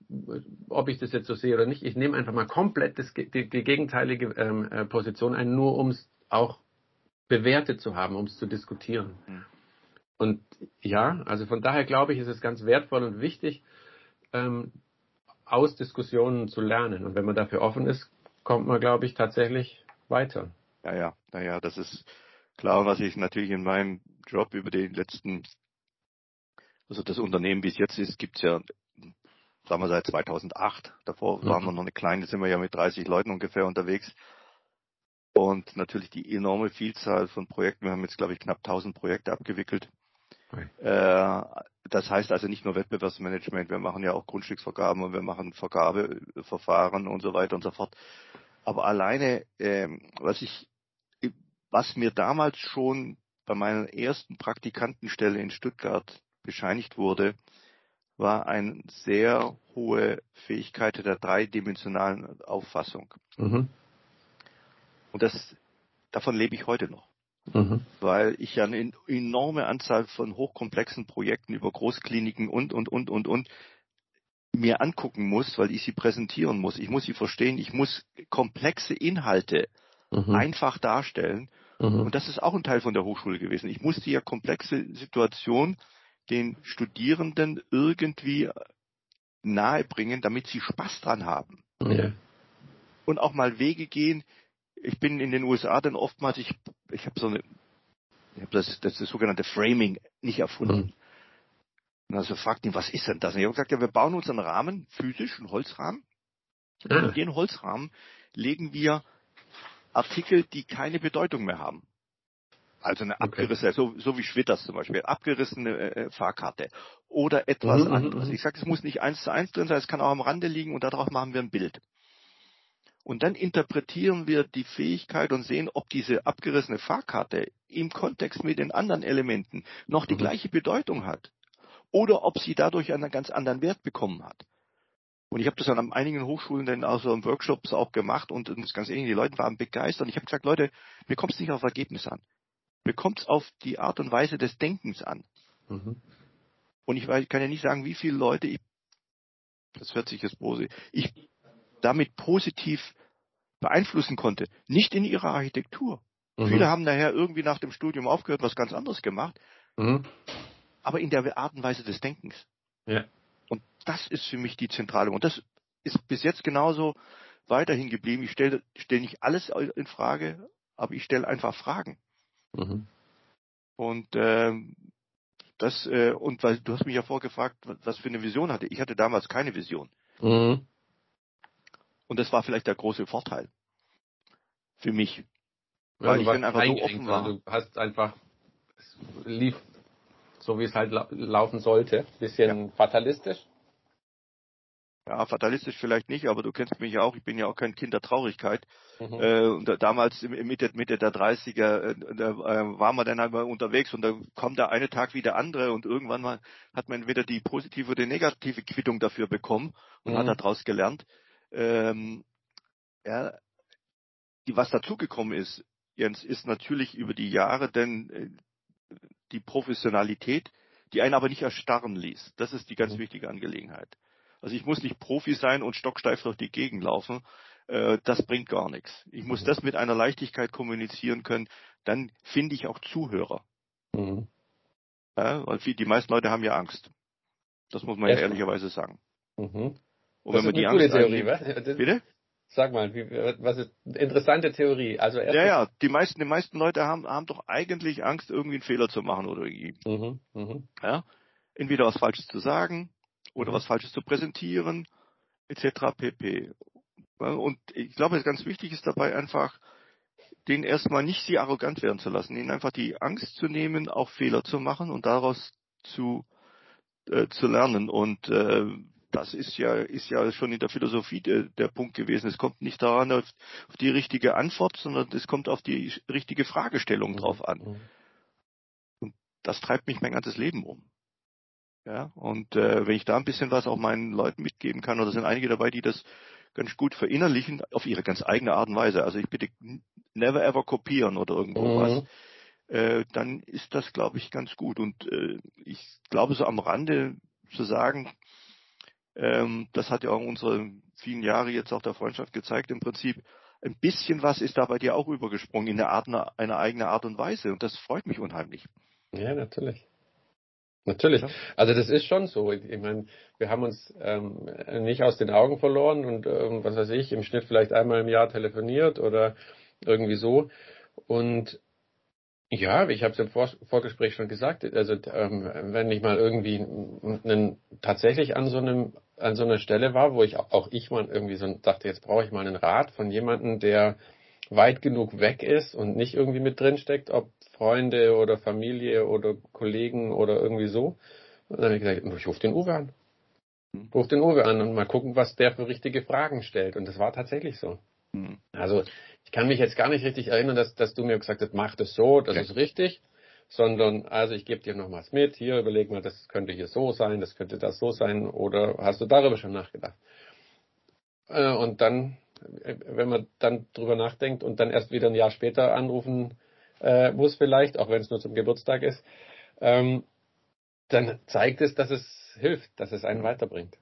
ob ich das jetzt so sehe oder nicht, ich nehme einfach mal komplett das, die, die gegenteilige ähm, äh, Position ein, nur um es auch bewertet zu haben, um es zu diskutieren. Mhm. Und ja, also von daher glaube ich, ist es ganz wertvoll und wichtig, ähm, aus Diskussionen zu lernen. Und wenn man dafür offen ist, kommt man, glaube ich, tatsächlich weiter. Ja, ja, naja, das ist klar, was ich natürlich in meinem Job über die letzten, also das Unternehmen, wie es jetzt ist, gibt's ja, sagen wir seit 2008. Davor mhm. waren wir noch eine kleine, sind wir ja mit 30 Leuten ungefähr unterwegs. Und natürlich die enorme Vielzahl von Projekten. Wir haben jetzt, glaube ich, knapp 1000 Projekte abgewickelt. Äh, das heißt also nicht nur Wettbewerbsmanagement, wir machen ja auch Grundstücksvergaben und wir machen Vergabeverfahren und so weiter und so fort. Aber alleine, ähm, was ich, was mir damals schon bei meiner ersten Praktikantenstelle in Stuttgart bescheinigt wurde, war eine sehr hohe Fähigkeit der dreidimensionalen Auffassung. Mhm. Und das, davon lebe ich heute noch. Mhm. Weil ich ja eine enorme Anzahl von hochkomplexen Projekten über Großkliniken und, und, und, und, und mir angucken muss, weil ich sie präsentieren muss. Ich muss sie verstehen. Ich muss komplexe Inhalte mhm. einfach darstellen. Mhm. Und das ist auch ein Teil von der Hochschule gewesen. Ich musste ja komplexe Situationen den Studierenden irgendwie nahebringen, damit sie Spaß dran haben. Ja. Und auch mal Wege gehen. Ich bin in den USA dann oftmals, ich, ich habe so eine, ich habe das, das, das sogenannte Framing nicht erfunden. Mhm. Und also fragt ihn, was ist denn das? Und ich habe gesagt, ja, wir bauen uns einen Rahmen, physisch, einen Holzrahmen. Mhm. Und in den Holzrahmen legen wir Artikel, die keine Bedeutung mehr haben. Also eine abgerissene, okay. so, so wie Schwitters zum Beispiel, abgerissene äh, Fahrkarte oder etwas mhm, mhm anderes. Mhm. Ich sage, es muss nicht eins zu eins drin sein, es kann auch am Rande liegen und darauf machen wir ein Bild. Und dann interpretieren wir die Fähigkeit und sehen, ob diese abgerissene Fahrkarte im Kontext mit den anderen Elementen noch die mhm. gleiche Bedeutung hat oder ob sie dadurch einen ganz anderen Wert bekommen hat. Und ich habe das dann an einigen Hochschulen dann auch so in Workshops auch gemacht und das ganz ähnlich, die Leute waren begeistert. Und ich habe gesagt, Leute, mir kommt es nicht auf Ergebnis an. Mir kommt es auf die Art und Weise des Denkens an. Mhm. Und ich, kann ja nicht sagen, wie viele Leute, ich, das hört sich jetzt bose, ich damit positiv beeinflussen konnte. Nicht in ihrer Architektur. Mhm. Viele haben daher irgendwie nach dem Studium aufgehört, was ganz anderes gemacht. Mhm. Aber in der Art und Weise des Denkens. Ja. Und das ist für mich die zentrale. Und das ist bis jetzt genauso weiterhin geblieben. Ich stelle stell nicht alles in Frage, aber ich stelle einfach Fragen. Mhm. Und äh, das äh, und weil du hast mich ja vorgefragt, was für eine Vision hatte. Ich hatte damals keine Vision. Mhm. Und das war vielleicht der große Vorteil für mich, ja, weil ich dann einfach so offen war. Du hast einfach es lief so wie es halt laufen sollte. Bisschen ja. fatalistisch. Ja, fatalistisch vielleicht nicht, aber du kennst mich ja auch, ich bin ja auch kein Kind der Traurigkeit. Mhm. Äh, und damals Mitte, Mitte der 30er, äh, da äh, waren wir dann einmal unterwegs und da kommt der eine Tag wie der andere und irgendwann mal hat man entweder die positive oder die negative Quittung dafür bekommen und mhm. hat daraus gelernt. Ähm, ja, die, was dazugekommen ist, Jens, ist natürlich über die Jahre denn äh, die Professionalität, die einen aber nicht erstarren ließ. Das ist die ganz mhm. wichtige Angelegenheit. Also ich muss nicht Profi sein und stocksteif durch die Gegend laufen. Äh, das bringt gar nichts. Ich muss mhm. das mit einer Leichtigkeit kommunizieren können. Dann finde ich auch Zuhörer. Mhm. Ja, weil die meisten Leute haben ja Angst. Das muss man ja, ja ehrlicherweise sagen. Mhm. Und das wenn man die Angst Theorie, was? Bitte? Sag mal, wie, was ist eine interessante Theorie? Also ja, ja, die meisten, die meisten Leute haben, haben doch eigentlich Angst, irgendwie einen Fehler zu machen oder irgendwie. Mhm, mh. ja, entweder was Falsches zu sagen oder mhm. was Falsches zu präsentieren, etc. pp. Und ich glaube, ganz wichtig ist dabei einfach, den erstmal nicht sie arrogant werden zu lassen, ihnen einfach die Angst zu nehmen, auch Fehler zu machen und daraus zu äh, zu lernen. Und äh, das ist ja, ist ja schon in der Philosophie der, der Punkt gewesen. Es kommt nicht daran auf, auf, die richtige Antwort, sondern es kommt auf die richtige Fragestellung mhm. drauf an. Mhm. Und das treibt mich mein ganzes Leben um. Ja, und äh, wenn ich da ein bisschen was auch meinen Leuten mitgeben kann, oder sind einige dabei, die das ganz gut verinnerlichen, auf ihre ganz eigene Art und Weise. Also ich bitte never ever kopieren oder irgendwo mhm. was. Äh, dann ist das, glaube ich, ganz gut. Und äh, ich glaube, so am Rande zu sagen, ähm, das hat ja auch unsere vielen Jahre jetzt auch der Freundschaft gezeigt. Im Prinzip ein bisschen was ist da bei dir auch übergesprungen in eine, Art, eine eigene Art und Weise. Und das freut mich unheimlich. Ja, natürlich. Natürlich. Ja. Also das ist schon so. Ich meine, wir haben uns ähm, nicht aus den Augen verloren und ähm, was weiß ich, im Schnitt vielleicht einmal im Jahr telefoniert oder irgendwie so. Und ja, ich habe es im Vor Vorgespräch schon gesagt. Also ähm, wenn ich mal irgendwie einen, tatsächlich an so einem an so einer Stelle war, wo ich auch ich mal irgendwie so dachte, jetzt brauche ich mal einen Rat von jemandem, der weit genug weg ist und nicht irgendwie mit drin steckt, ob Freunde oder Familie oder Kollegen oder irgendwie so. Und dann habe ich gesagt, ich rufe den Uwe an. Ruf den Uwe an und mal gucken, was der für richtige Fragen stellt. Und das war tatsächlich so. Mhm. Also ich kann mich jetzt gar nicht richtig erinnern, dass, dass du mir gesagt hast, mach das so, das okay. ist richtig. Sondern also ich gebe dir noch was mit, hier überleg mal, das könnte hier so sein, das könnte das so sein oder hast du darüber schon nachgedacht? Äh, und dann, äh, wenn man dann drüber nachdenkt und dann erst wieder ein Jahr später anrufen äh, muss vielleicht, auch wenn es nur zum Geburtstag ist, ähm, dann zeigt es, dass es hilft, dass es einen weiterbringt.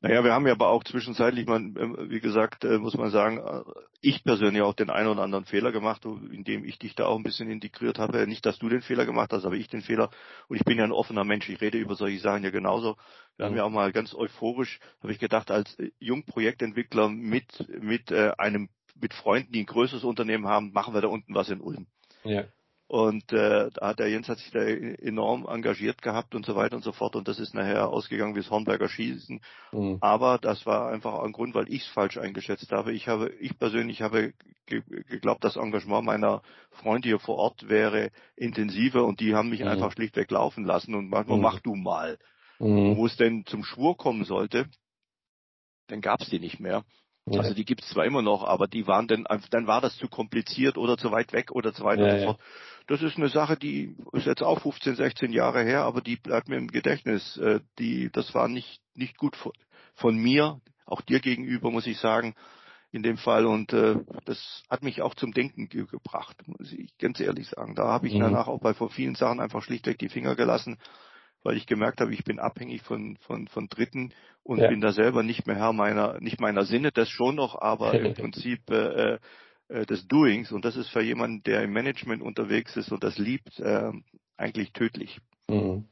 Naja, wir haben ja aber auch zwischenzeitlich, man, ähm, wie gesagt, äh, muss man sagen, äh, ich persönlich auch den einen oder anderen Fehler gemacht, indem ich dich da auch ein bisschen integriert habe. Nicht, dass du den Fehler gemacht hast, aber ich den Fehler. Und ich bin ja ein offener Mensch, ich rede über solche Sachen ja genauso. Wir haben ja auch mal ganz euphorisch, habe ich gedacht, als äh, Jungprojektentwickler mit, mit einem, mit Freunden, die ein größeres Unternehmen haben, machen wir da unten was in Ulm. Ja. Und äh, da hat der Jens hat sich da enorm engagiert gehabt und so weiter und so fort. Und das ist nachher ausgegangen wie das Hornberger Schießen. Mhm. Aber das war einfach ein Grund, weil ich es falsch eingeschätzt habe. Ich habe, ich persönlich habe ge geglaubt, das Engagement meiner Freunde hier vor Ort wäre intensiver und die haben mich mhm. einfach schlichtweg laufen lassen und manchmal mhm. mach du mal. Mhm. Wo es denn zum Schwur kommen sollte, dann gab es die nicht mehr. Ja. Also die gibt es zwar immer noch, aber die waren dann, dann war das zu kompliziert oder zu weit weg oder so weiter ja, und so fort. Das ist eine Sache, die ist jetzt auch 15, 16 Jahre her, aber die bleibt mir im Gedächtnis. Äh, die, das war nicht, nicht gut von, von mir, auch dir gegenüber, muss ich sagen, in dem Fall. Und äh, das hat mich auch zum Denken ge gebracht, muss ich ganz ehrlich sagen. Da habe ich mhm. danach auch bei vielen Sachen einfach schlichtweg die Finger gelassen weil ich gemerkt habe, ich bin abhängig von, von, von Dritten und ja. bin da selber nicht mehr Herr meiner, nicht meiner Sinne, das schon noch, aber im Prinzip äh, äh, des Doings und das ist für jemanden, der im Management unterwegs ist und das liebt, äh, eigentlich tödlich. Mhm.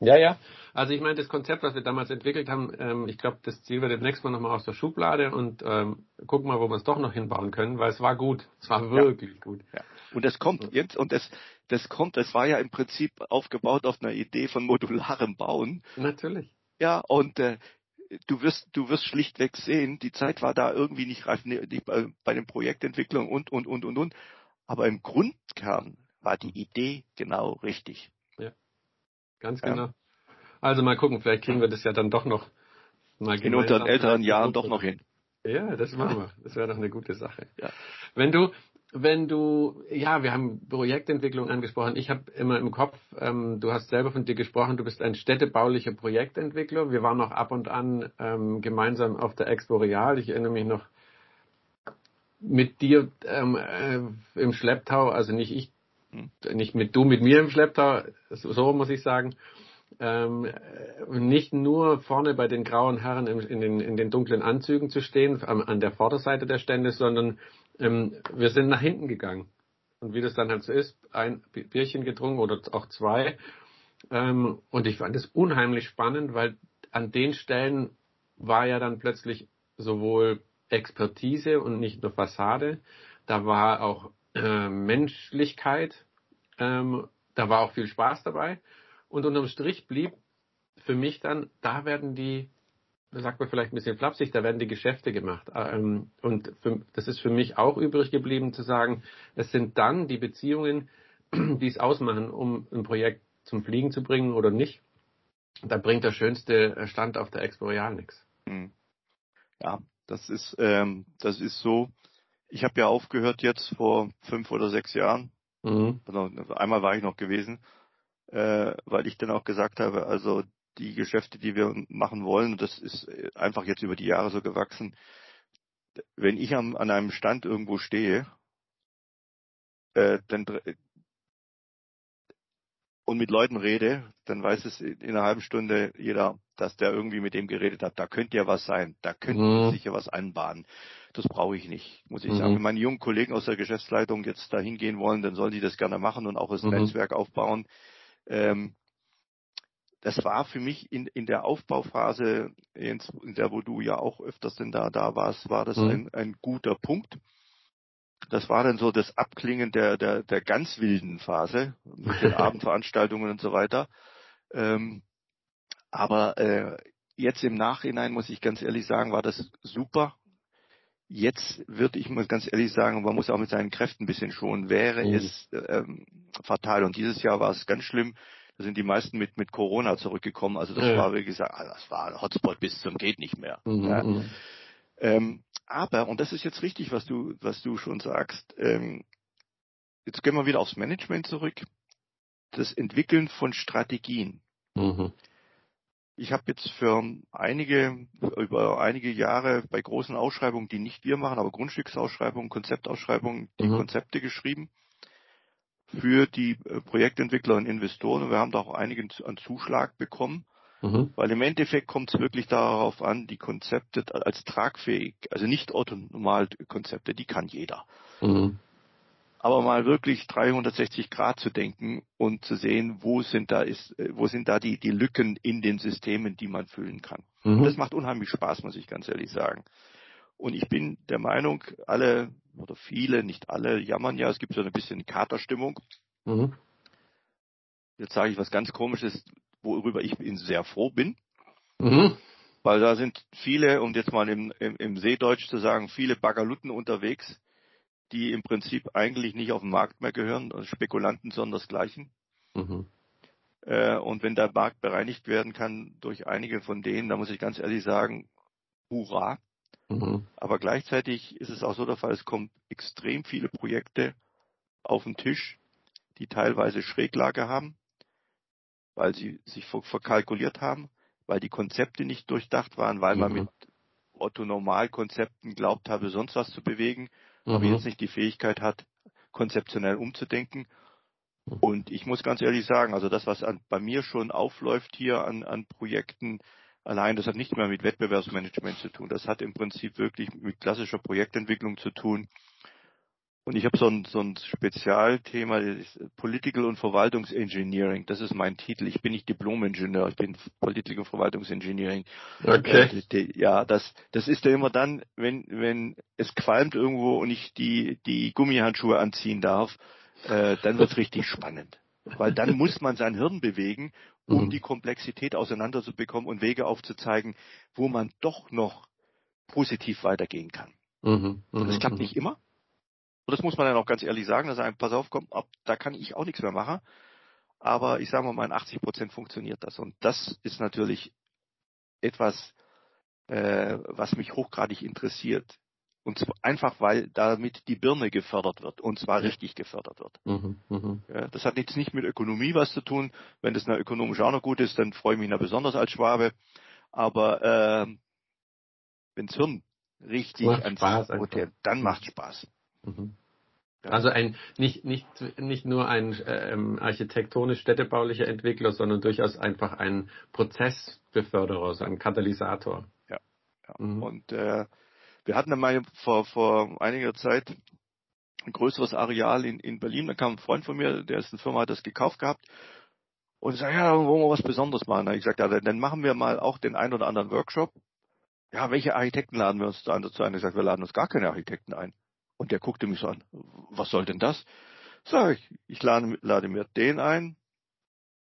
Ja, ja. Also ich meine, das Konzept, was wir damals entwickelt haben, ähm, ich glaube, das ziehen wir demnächst mal nochmal aus der Schublade und ähm, gucken mal, wo wir es doch noch hinbauen können, weil es war gut. Es war wirklich ja. gut. Ja. Und es kommt jetzt, und das, das kommt, das war ja im Prinzip aufgebaut auf einer Idee von modularem Bauen. Natürlich. Ja, und äh, du wirst, du wirst schlichtweg sehen, die Zeit war da irgendwie nicht reif nicht bei, bei den Projektentwicklungen und, und, und, und, und. Aber im Grundkern war die Idee genau richtig. Ja, ganz genau. Ja. Also mal gucken, vielleicht kriegen wir das ja dann doch noch mal In unseren älteren Jahren doch noch hin. Ja, das machen wir. Das wäre doch eine gute Sache. Ja. Wenn du, wenn du, ja, wir haben Projektentwicklung angesprochen. Ich habe immer im Kopf, ähm, du hast selber von dir gesprochen, du bist ein städtebaulicher Projektentwickler. Wir waren noch ab und an ähm, gemeinsam auf der Expo Real. Ich erinnere mich noch mit dir ähm, äh, im Schlepptau, also nicht ich, hm. nicht mit du mit mir im Schlepptau, so, so muss ich sagen. Ähm, nicht nur vorne bei den grauen Herren in, in, den, in den dunklen Anzügen zu stehen, an, an der Vorderseite der Stände, sondern ähm, wir sind nach hinten gegangen. Und wie das dann halt so ist, ein Bierchen getrunken oder auch zwei. Ähm, und ich fand es unheimlich spannend, weil an den Stellen war ja dann plötzlich sowohl Expertise und nicht nur Fassade, da war auch äh, Menschlichkeit, ähm, da war auch viel Spaß dabei. Und unterm Strich blieb für mich dann, da werden die sagt man vielleicht ein bisschen flapsig, da werden die Geschäfte gemacht. Ähm, und das ist für mich auch übrig geblieben zu sagen, es sind dann die Beziehungen, die es ausmachen, um ein Projekt zum Fliegen zu bringen oder nicht. Da bringt der schönste Stand auf der Expo Real nichts. Hm. Ja, das ist, ähm, das ist so. Ich habe ja aufgehört jetzt vor fünf oder sechs Jahren. Mhm. Also einmal war ich noch gewesen, äh, weil ich dann auch gesagt habe, also die Geschäfte, die wir machen wollen, und das ist äh, einfach jetzt über die Jahre so gewachsen, wenn ich am, an einem Stand irgendwo stehe, äh, dann und mit Leuten rede, dann weiß es in einer halben Stunde jeder, dass der irgendwie mit dem geredet hat. Da könnte ja was sein, da könnte mhm. sicher was anbahnen. Das brauche ich nicht, muss ich mhm. sagen. Wenn meine jungen Kollegen aus der Geschäftsleitung jetzt da hingehen wollen, dann sollen die das gerne machen und auch das mhm. Netzwerk aufbauen. Ähm, das war für mich in, in der Aufbauphase, in der wo du ja auch öfters denn da, da warst, war das mhm. ein, ein guter Punkt. Das war dann so das Abklingen der, der, der ganz wilden Phase mit den Abendveranstaltungen und so weiter. Ähm, aber äh, jetzt im Nachhinein muss ich ganz ehrlich sagen, war das super. Jetzt würde ich mal ganz ehrlich sagen, man muss auch mit seinen Kräften ein bisschen schonen, wäre mhm. es ähm, fatal. Und dieses Jahr war es ganz schlimm da sind die meisten mit, mit Corona zurückgekommen. Also das ja. war, wie gesagt, ah, das war ein Hotspot bis zum geht nicht mehr. Mhm. Ja. Mhm. Ähm, aber, und das ist jetzt richtig, was du, was du schon sagst, ähm, jetzt gehen wir wieder aufs Management zurück. das Entwickeln von Strategien. Mhm. Ich habe jetzt für einige, über einige Jahre bei großen Ausschreibungen, die nicht wir machen, aber Grundstücksausschreibungen, Konzeptausschreibungen, die mhm. Konzepte geschrieben für die äh, Projektentwickler und Investoren. Und wir haben da auch einigen an Zuschlag bekommen. Mhm. Weil im Endeffekt kommt es wirklich darauf an, die Konzepte als tragfähig, also nicht Otto-Normal-Konzepte, die kann jeder. Mhm aber mal wirklich 360 Grad zu denken und zu sehen, wo sind da ist, äh, wo sind da die, die Lücken in den Systemen, die man füllen kann. Mhm. Das macht unheimlich Spaß, muss ich ganz ehrlich sagen. Und ich bin der Meinung, alle oder viele, nicht alle, jammern ja, es gibt so ein bisschen Katerstimmung. Mhm. Jetzt sage ich was ganz komisches, worüber ich sehr froh bin. Mhm. Weil da sind viele, um jetzt mal im, im, im Seedeutsch zu sagen, viele Bagalutten unterwegs, die im Prinzip eigentlich nicht auf den Markt mehr gehören, also Spekulanten sondersgleichen. Mhm. Äh, und wenn der Markt bereinigt werden kann durch einige von denen, da muss ich ganz ehrlich sagen, hurra. Mhm. Aber gleichzeitig ist es auch so der Fall, es kommen extrem viele Projekte auf den Tisch, die teilweise Schräglage haben, weil sie sich verkalkuliert haben, weil die Konzepte nicht durchdacht waren, weil mhm. man mit Otto-Normal-Konzepten glaubt habe, sonst was zu bewegen mhm. aber jetzt nicht die Fähigkeit hat, konzeptionell umzudenken. Mhm. Und ich muss ganz ehrlich sagen, also das, was an, bei mir schon aufläuft hier an, an Projekten, allein das hat nicht mehr mit Wettbewerbsmanagement zu tun. Das hat im Prinzip wirklich mit klassischer Projektentwicklung zu tun. Und ich habe so ein, so ein Spezialthema, Political und Verwaltungsengineering. Das ist mein Titel. Ich bin nicht Diplom-Ingenieur, ich bin Political und Verwaltungsengineering. Okay. Äh, ja, das, das ist ja immer dann, wenn, wenn es qualmt irgendwo und ich die, die Gummihandschuhe anziehen darf, äh, dann wird's richtig spannend. Weil dann muss man sein Hirn bewegen, um mhm. die Komplexität auseinanderzubekommen und Wege aufzuzeigen, wo man doch noch positiv weitergehen kann. Mhm. Mhm. Das klappt mhm. nicht immer. Und das muss man dann auch ganz ehrlich sagen, dass ein, pass auf, komm, ab, da kann ich auch nichts mehr machen. Aber ich sage mal, in 80 Prozent funktioniert das. Und das ist natürlich etwas, äh, was mich hochgradig interessiert. Und zwar einfach, weil damit die Birne gefördert wird. Und zwar ja. richtig gefördert wird. Mhm, mh. ja, das hat jetzt nicht mit Ökonomie was zu tun. Wenn das ökonomisch auch noch gut ist, dann freue ich mich da besonders als Schwabe. Aber äh, wenns Hirn richtig ans Hotel, dann macht Spaß. Mhm. Also ein nicht nicht nicht nur ein ähm, architektonisch städtebaulicher Entwickler, sondern durchaus einfach ein Prozessbeförderer, so ein Katalysator. Ja. ja. Mhm. Und äh, wir hatten einmal vor vor einiger Zeit ein größeres Areal in, in Berlin. Da kam ein Freund von mir, der ist eine Firma, hat das gekauft gehabt und sagt, ja, wollen wir was Besonderes machen. Da habe ich gesagt, ja, dann machen wir mal auch den ein oder anderen Workshop. Ja, welche Architekten laden wir uns da dazu ein? Ich gesagt, wir laden uns gar keine Architekten ein. Und der guckte mich so an, was soll denn das? Sag ich, ich lade, lade mir den ein,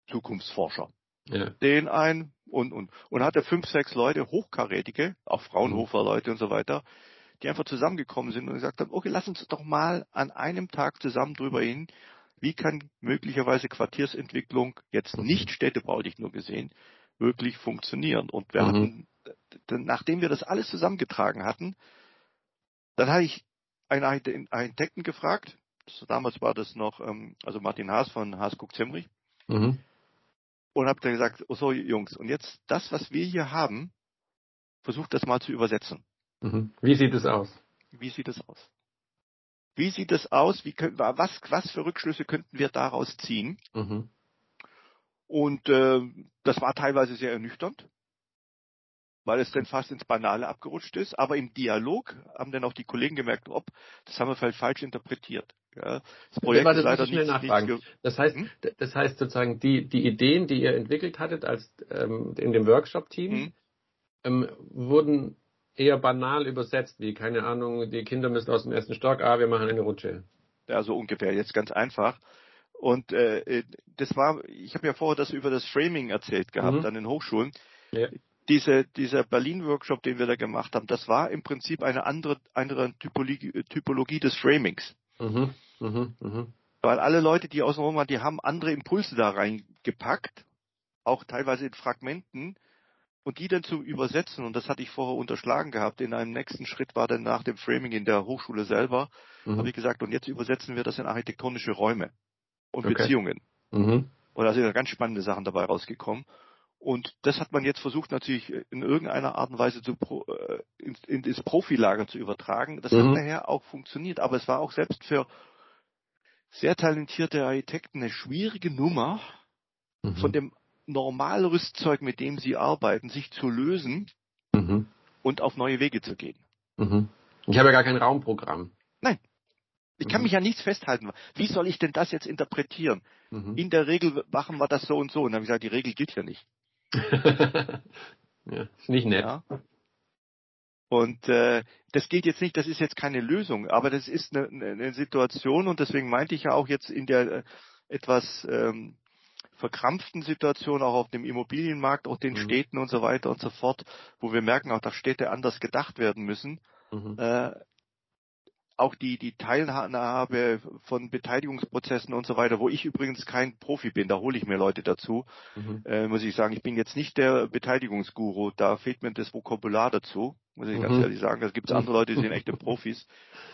Zukunftsforscher. Ja. Den ein und, und, und hatte fünf, sechs Leute, hochkarätige, auch Fraunhofer-Leute und so weiter, die einfach zusammengekommen sind und gesagt haben, okay, lass uns doch mal an einem Tag zusammen drüber hin, wie kann möglicherweise Quartiersentwicklung jetzt nicht städtebaulich nur gesehen, wirklich funktionieren. Und wir mhm. hatten, nachdem wir das alles zusammengetragen hatten, dann hatte ich einen Architekten gefragt. damals war das noch, ähm, also Martin Haas von Haas Cook Zemrich. Mhm. Und habe dann gesagt, oh so Jungs, und jetzt das, was wir hier haben, versucht das mal zu übersetzen. Mhm. Wie sieht es aus? Wie sieht es aus? Wie sieht es aus? Wie können, was, was für Rückschlüsse könnten wir daraus ziehen? Mhm. Und äh, das war teilweise sehr ernüchternd weil es dann fast ins Banale abgerutscht ist. Aber im Dialog haben dann auch die Kollegen gemerkt, ob, das haben wir vielleicht falsch interpretiert. Ja, das Projekt Warte, ist leider nicht, nachfragen. Nicht das heißt, hm? das heißt sozusagen die die Ideen, die ihr entwickelt hattet als ähm, in dem Workshop-Team, hm? ähm, wurden eher banal übersetzt, wie keine Ahnung, die Kinder müssen aus dem ersten Stock, ah, wir machen eine Rutsche. Ja, so ungefähr. Jetzt ganz einfach. Und äh, äh das war, ich habe ja vorher das über das Framing erzählt gehabt mhm. an den Hochschulen. Ja diese, dieser Berlin-Workshop, den wir da gemacht haben, das war im Prinzip eine andere, andere Typologie, Typologie des Framings. Mhm, mh, mh. Weil alle Leute, die außenrum waren, die haben andere Impulse da reingepackt, auch teilweise in Fragmenten, und die dann zu übersetzen, und das hatte ich vorher unterschlagen gehabt, in einem nächsten Schritt war dann nach dem Framing in der Hochschule selber, mhm. habe ich gesagt, und jetzt übersetzen wir das in architektonische Räume und okay. Beziehungen. Mhm. Und da sind ganz spannende Sachen dabei rausgekommen. Und das hat man jetzt versucht natürlich in irgendeiner Art und Weise zu, äh, in, in das Profilager zu übertragen. Das mhm. hat nachher auch funktioniert, aber es war auch selbst für sehr talentierte Architekten eine schwierige Nummer, mhm. von dem Normalrüstzeug, mit dem sie arbeiten, sich zu lösen mhm. und auf neue Wege zu gehen. Mhm. Ich habe ja gar kein Raumprogramm. Nein. Ich kann mhm. mich ja nichts festhalten. Wie soll ich denn das jetzt interpretieren? Mhm. In der Regel machen wir das so und so. Und dann habe ich gesagt, die Regel gilt ja nicht. ja, ist nicht nett. Ja. Und äh, das geht jetzt nicht, das ist jetzt keine Lösung, aber das ist eine, eine Situation und deswegen meinte ich ja auch jetzt in der äh, etwas ähm, verkrampften Situation auch auf dem Immobilienmarkt, auch den mhm. Städten und so weiter und so fort, wo wir merken auch, dass Städte anders gedacht werden müssen, mhm. äh, auch die, die Teilnahme von Beteiligungsprozessen und so weiter, wo ich übrigens kein Profi bin, da hole ich mir Leute dazu, mhm. äh, muss ich sagen, ich bin jetzt nicht der Beteiligungsguru, da fehlt mir das Vokabular dazu, muss ich mhm. ganz ehrlich sagen. Da gibt es andere Leute, die sind echte Profis.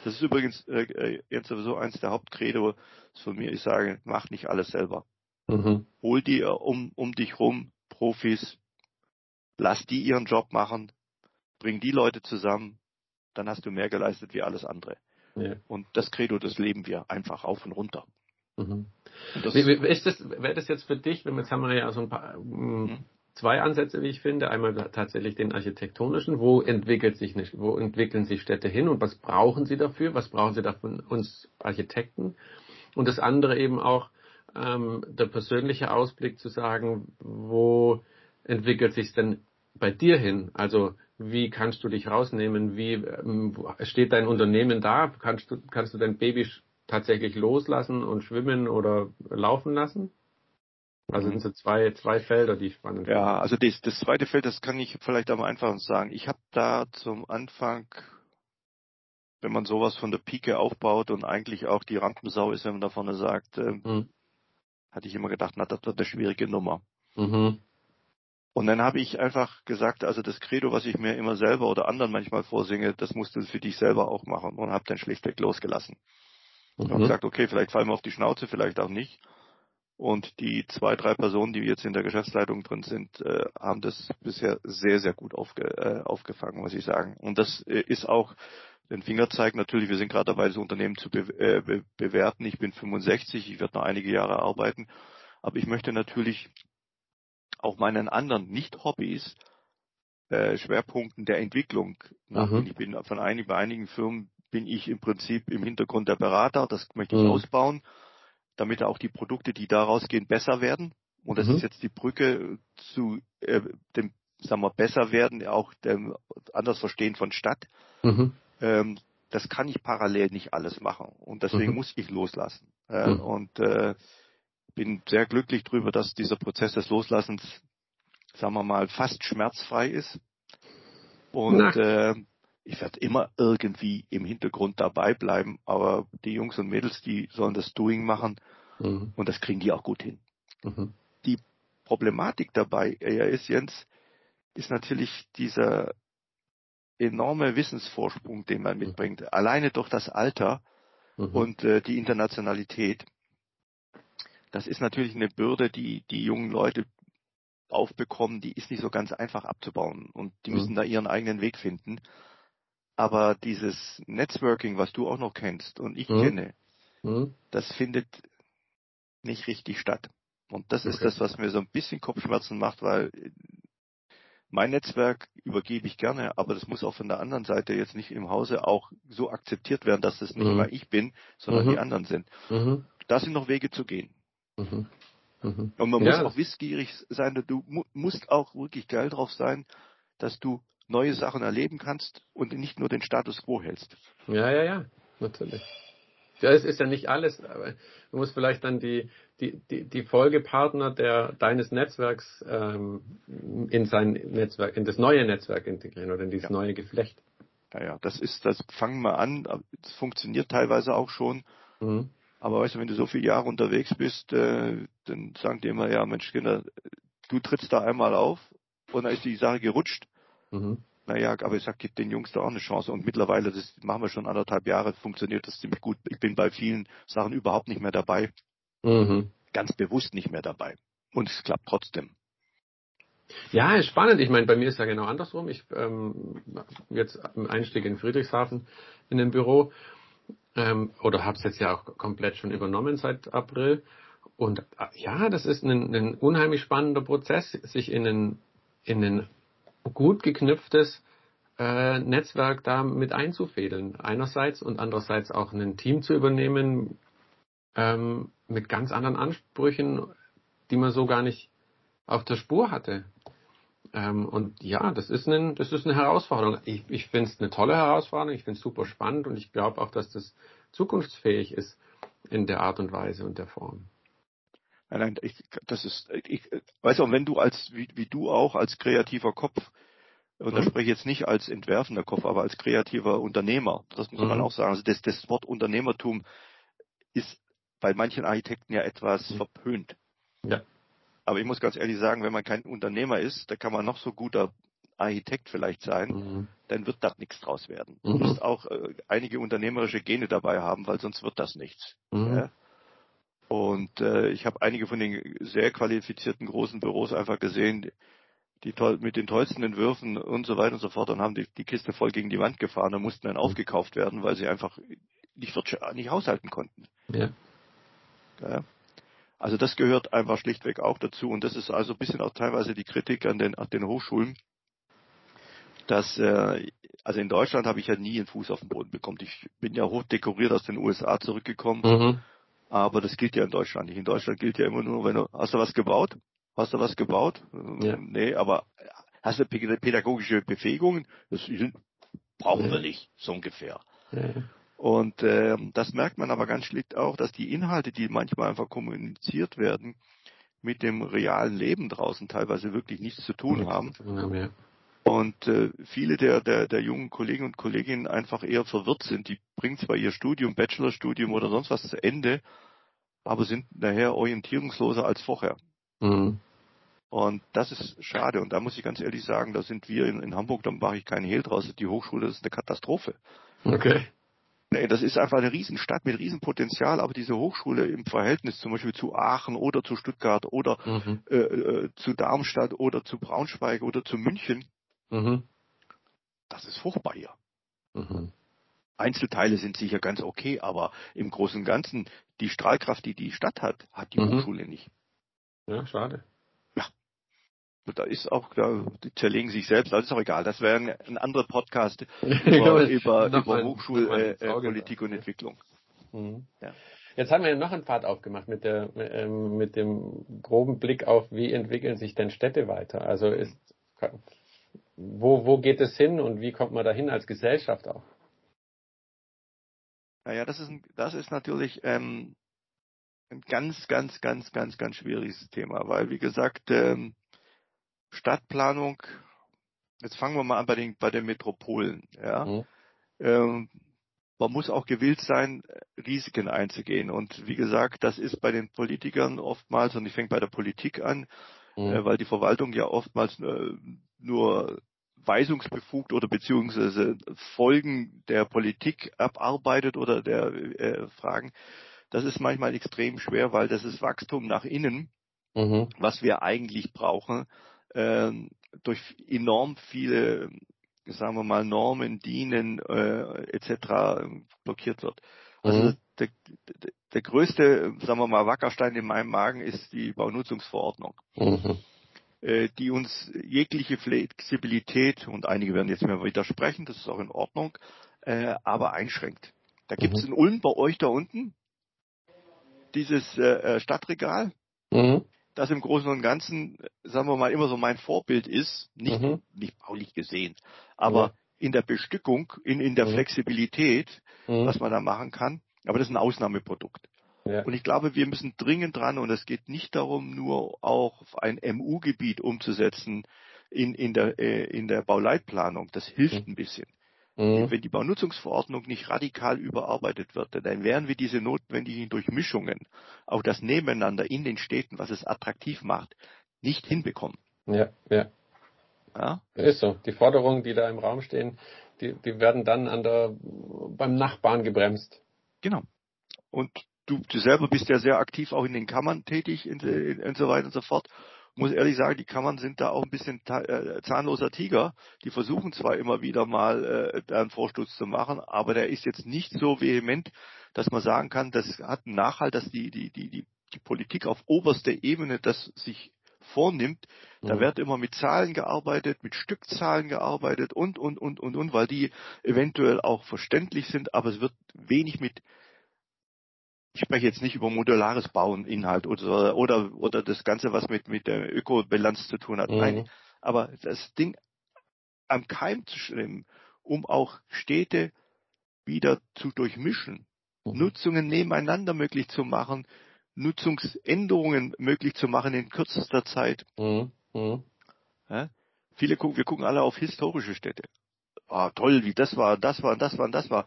Das ist übrigens äh, äh, jetzt sowieso eins der Hauptcredo von mir, ich sage, mach nicht alles selber. Mhm. Hol dir um, um dich rum Profis, lass die ihren Job machen, bring die Leute zusammen, dann hast du mehr geleistet wie alles andere. Ja. Und das Credo, das leben wir einfach auf und runter. Mhm. Und wie, ist das, wäre das jetzt für dich, wenn wir jetzt haben wir ja so ein paar mm, mhm. zwei Ansätze, wie ich finde. Einmal tatsächlich den architektonischen, wo entwickelt sich nicht, wo entwickeln sich Städte hin und was brauchen sie dafür? Was brauchen sie da von uns Architekten? Und das andere eben auch ähm, der persönliche Ausblick zu sagen, wo entwickelt sich denn bei dir hin? Also wie kannst du dich rausnehmen? Wie ähm, steht dein Unternehmen da? Kannst du, kannst du dein Baby tatsächlich loslassen und schwimmen oder laufen lassen? Also sind so zwei, zwei Felder, die spannend sind. Ja, also das, das zweite Feld, das kann ich vielleicht am einfachsten sagen. Ich habe da zum Anfang, wenn man sowas von der Pike aufbaut und eigentlich auch die Rampensau ist, wenn man da vorne sagt, äh, mhm. hatte ich immer gedacht, na, das wird eine schwierige Nummer. Mhm. Und dann habe ich einfach gesagt, also das Credo, was ich mir immer selber oder anderen manchmal vorsinge, das musst du für dich selber auch machen und habe dann schlichtweg losgelassen. Mhm. Und gesagt, okay, vielleicht fallen wir auf die Schnauze, vielleicht auch nicht. Und die zwei, drei Personen, die jetzt in der Geschäftsleitung drin sind, äh, haben das bisher sehr, sehr gut aufge, äh, aufgefangen, muss ich sagen. Und das äh, ist auch den Fingerzeig natürlich, wir sind gerade dabei, das Unternehmen zu be äh, be bewerten. Ich bin 65, ich werde noch einige Jahre arbeiten. Aber ich möchte natürlich auch meinen anderen Nicht-Hobbys, äh, Schwerpunkten der Entwicklung nachgehen. Mhm. Ich bin von einigen, bei einigen Firmen bin ich im Prinzip im Hintergrund der Berater, das möchte ich mhm. ausbauen, damit auch die Produkte, die daraus gehen, besser werden. Und das mhm. ist jetzt die Brücke zu äh, dem, sagen wir, besser werden, auch dem anders Verstehen von Stadt. Mhm. Ähm, das kann ich parallel nicht alles machen. Und deswegen mhm. muss ich loslassen. Äh, mhm. Und äh, bin sehr glücklich darüber, dass dieser Prozess des Loslassens, sagen wir mal, fast schmerzfrei ist. Und äh, ich werde immer irgendwie im Hintergrund dabei bleiben, aber die Jungs und Mädels, die sollen das Doing machen mhm. und das kriegen die auch gut hin. Mhm. Die Problematik dabei ja, ist, Jens, ist natürlich dieser enorme Wissensvorsprung, den man mhm. mitbringt, alleine durch das Alter mhm. und äh, die Internationalität das ist natürlich eine Bürde, die die jungen Leute aufbekommen, die ist nicht so ganz einfach abzubauen und die müssen mhm. da ihren eigenen Weg finden. Aber dieses Networking, was du auch noch kennst und ich mhm. kenne, mhm. das findet nicht richtig statt. Und das okay. ist das, was mir so ein bisschen Kopfschmerzen macht, weil mein Netzwerk übergebe ich gerne, aber das muss auch von der anderen Seite jetzt nicht im Hause auch so akzeptiert werden, dass es nicht mhm. immer ich bin, sondern die mhm. anderen sind. Mhm. Da sind noch Wege zu gehen. Mhm. Mhm. Und man ja. muss auch wissgierig sein, du mu musst auch wirklich geil drauf sein, dass du neue Sachen erleben kannst und nicht nur den Status quo hältst. Ja, ja, ja, natürlich. Ja, es ist ja nicht alles, aber du musst vielleicht dann die, die, die, die Folgepartner der, deines Netzwerks ähm, in sein Netzwerk, in das neue Netzwerk integrieren oder in dieses ja. neue Geflecht. Naja, das ist, das fangen wir an, es funktioniert teilweise auch schon. Mhm. Aber weißt du, wenn du so viele Jahre unterwegs bist, äh, dann sagen die immer, ja Mensch, Kinder, du trittst da einmal auf und dann ist die Sache gerutscht. Mhm. Naja, aber ich sag, gib den Jungs da auch eine Chance. Und mittlerweile, das machen wir schon anderthalb Jahre, funktioniert das ziemlich gut. Ich bin bei vielen Sachen überhaupt nicht mehr dabei. Mhm. ganz bewusst nicht mehr dabei. Und es klappt trotzdem. Ja, ist spannend. Ich meine, bei mir ist ja genau andersrum. Ich ähm, jetzt im Einstieg in Friedrichshafen in dem Büro ähm, oder habe es jetzt ja auch komplett schon übernommen seit April. Und äh, ja, das ist ein, ein unheimlich spannender Prozess, sich in ein, in ein gut geknüpftes äh, Netzwerk da mit einzufädeln. Einerseits und andererseits auch ein Team zu übernehmen ähm, mit ganz anderen Ansprüchen, die man so gar nicht auf der Spur hatte. Ähm, und ja, das ist, ein, das ist eine Herausforderung. Ich, ich finde es eine tolle Herausforderung, ich finde es super spannend und ich glaube auch, dass das zukunftsfähig ist in der Art und Weise und der Form. Nein, nein, ich, das ist, ich, weißt du, wenn du als, wie, wie du auch als kreativer Kopf, und da mhm. spreche ich jetzt nicht als entwerfender Kopf, aber als kreativer Unternehmer, das muss mhm. man auch sagen. Also das, das Wort Unternehmertum ist bei manchen Architekten ja etwas mhm. verpönt. Ja. Aber ich muss ganz ehrlich sagen, wenn man kein Unternehmer ist, da kann man noch so guter Architekt vielleicht sein, mhm. dann wird das nichts draus werden. Mhm. Du musst auch äh, einige unternehmerische Gene dabei haben, weil sonst wird das nichts. Mhm. Ja? Und äh, ich habe einige von den sehr qualifizierten großen Büros einfach gesehen, die toll, mit den tollsten Entwürfen und so weiter und so fort und haben die, die Kiste voll gegen die Wand gefahren und mussten dann mhm. aufgekauft werden, weil sie einfach nicht, nicht haushalten konnten. Ja. ja. Also das gehört einfach schlichtweg auch dazu und das ist also ein bisschen auch teilweise die Kritik an den, an den Hochschulen, dass äh, also in Deutschland habe ich ja nie einen Fuß auf den Boden bekommen. Ich bin ja hoch dekoriert aus den USA zurückgekommen, mhm. aber das gilt ja in Deutschland nicht. In Deutschland gilt ja immer nur, wenn du hast du was gebaut, hast du was gebaut? Ja. Nee, aber hast du pädagogische Befähigungen? Das brauchen ja. wir nicht, so ungefähr. Ja. Und äh, das merkt man aber ganz schlicht auch, dass die Inhalte, die manchmal einfach kommuniziert werden, mit dem realen Leben draußen teilweise wirklich nichts zu tun haben. Und äh, viele der, der, der jungen Kollegen und Kolleginnen einfach eher verwirrt sind. Die bringen zwar ihr Studium, Bachelorstudium oder sonst was zu Ende, aber sind nachher orientierungsloser als vorher. Mhm. Und das ist schade. Und da muss ich ganz ehrlich sagen, da sind wir in, in Hamburg, da mache ich keinen Hehl draus. Die Hochschule ist eine Katastrophe. Okay. Nee, das ist einfach eine Riesenstadt mit Riesenpotenzial, aber diese Hochschule im Verhältnis zum Beispiel zu Aachen oder zu Stuttgart oder mhm. äh, äh, zu Darmstadt oder zu Braunschweig oder zu München, mhm. das ist furchtbar hier. Mhm. Einzelteile sind sicher ganz okay, aber im Großen und Ganzen die Strahlkraft, die die Stadt hat, hat die mhm. Hochschule nicht. Ja, schade da ist auch, da die zerlegen sich selbst, das ist auch egal. Das wäre ein, ein anderer Podcast über, über, über Hochschulpolitik äh, und Entwicklung. Mhm. Ja. Jetzt haben wir noch einen Pfad aufgemacht mit der ähm, mit dem groben Blick auf, wie entwickeln sich denn Städte weiter? Also ist wo, wo geht es hin und wie kommt man dahin als Gesellschaft auch? Naja, das ist, das ist natürlich ähm, ein ganz, ganz, ganz, ganz, ganz schwieriges Thema, weil wie gesagt, ähm, Stadtplanung, jetzt fangen wir mal an bei den, bei den Metropolen, ja. Mhm. Ähm, man muss auch gewillt sein, Risiken einzugehen. Und wie gesagt, das ist bei den Politikern oftmals, und ich fange bei der Politik an, mhm. äh, weil die Verwaltung ja oftmals äh, nur weisungsbefugt oder beziehungsweise Folgen der Politik abarbeitet oder der äh, Fragen. Das ist manchmal extrem schwer, weil das ist Wachstum nach innen, mhm. was wir eigentlich brauchen, äh, durch enorm viele, sagen wir mal, Normen, Dienen äh, etc. blockiert wird. Also mhm. der, der, der, größte, sagen wir mal, Wackerstein in meinem Magen ist die Baunutzungsverordnung. Mhm äh, die uns jegliche Flexibilität, und einige werden jetzt mir widersprechen, das ist auch in Ordnung, äh, aber einschränkt. Da gibt es mhm. in Ulm bei euch da unten dieses äh, äh Stadtregal. Mhm das im Großen und Ganzen, sagen wir mal, immer so mein Vorbild ist, nicht, mhm. nicht baulich gesehen, aber ja. in der Bestückung, in, in der mhm. Flexibilität, mhm. was man da machen kann. Aber das ist ein Ausnahmeprodukt. Ja. Und ich glaube, wir müssen dringend dran, und es geht nicht darum, nur auch ein MU-Gebiet umzusetzen in, in, der, äh, in der Bauleitplanung. Das hilft mhm. ein bisschen. Mhm. Wenn die Baunutzungsverordnung nicht radikal überarbeitet wird, dann werden wir diese notwendigen Durchmischungen, auch das Nebeneinander in den Städten, was es attraktiv macht, nicht hinbekommen. Ja, ja. Ja? Ist so. Die Forderungen, die da im Raum stehen, die, die werden dann an der, beim Nachbarn gebremst. Genau. Und du, du selber bist ja sehr aktiv auch in den Kammern tätig und, und so weiter und so fort. Muss ehrlich sagen, die Kammern sind da auch ein bisschen äh, zahnloser Tiger. Die versuchen zwar immer wieder mal äh, einen Vorstoß zu machen, aber der ist jetzt nicht so vehement, dass man sagen kann, das hat einen Nachhalt, dass die, die, die, die, die Politik auf oberster Ebene das sich vornimmt. Da mhm. wird immer mit Zahlen gearbeitet, mit Stückzahlen gearbeitet und, und, und, und, und, weil die eventuell auch verständlich sind, aber es wird wenig mit ich spreche jetzt nicht über modulares Bauen, Inhalt oder, oder, oder das Ganze, was mit, mit der Ökobilanz zu tun hat. Mhm. Nein. Aber das Ding am Keim zu schlimmen, um auch Städte wieder zu durchmischen, mhm. Nutzungen nebeneinander möglich zu machen, Nutzungsänderungen möglich zu machen in kürzester Zeit. Mhm. Mhm. Ja? Viele gucken, wir gucken alle auf historische Städte. Ah, toll, wie das war, das war, das war, das war.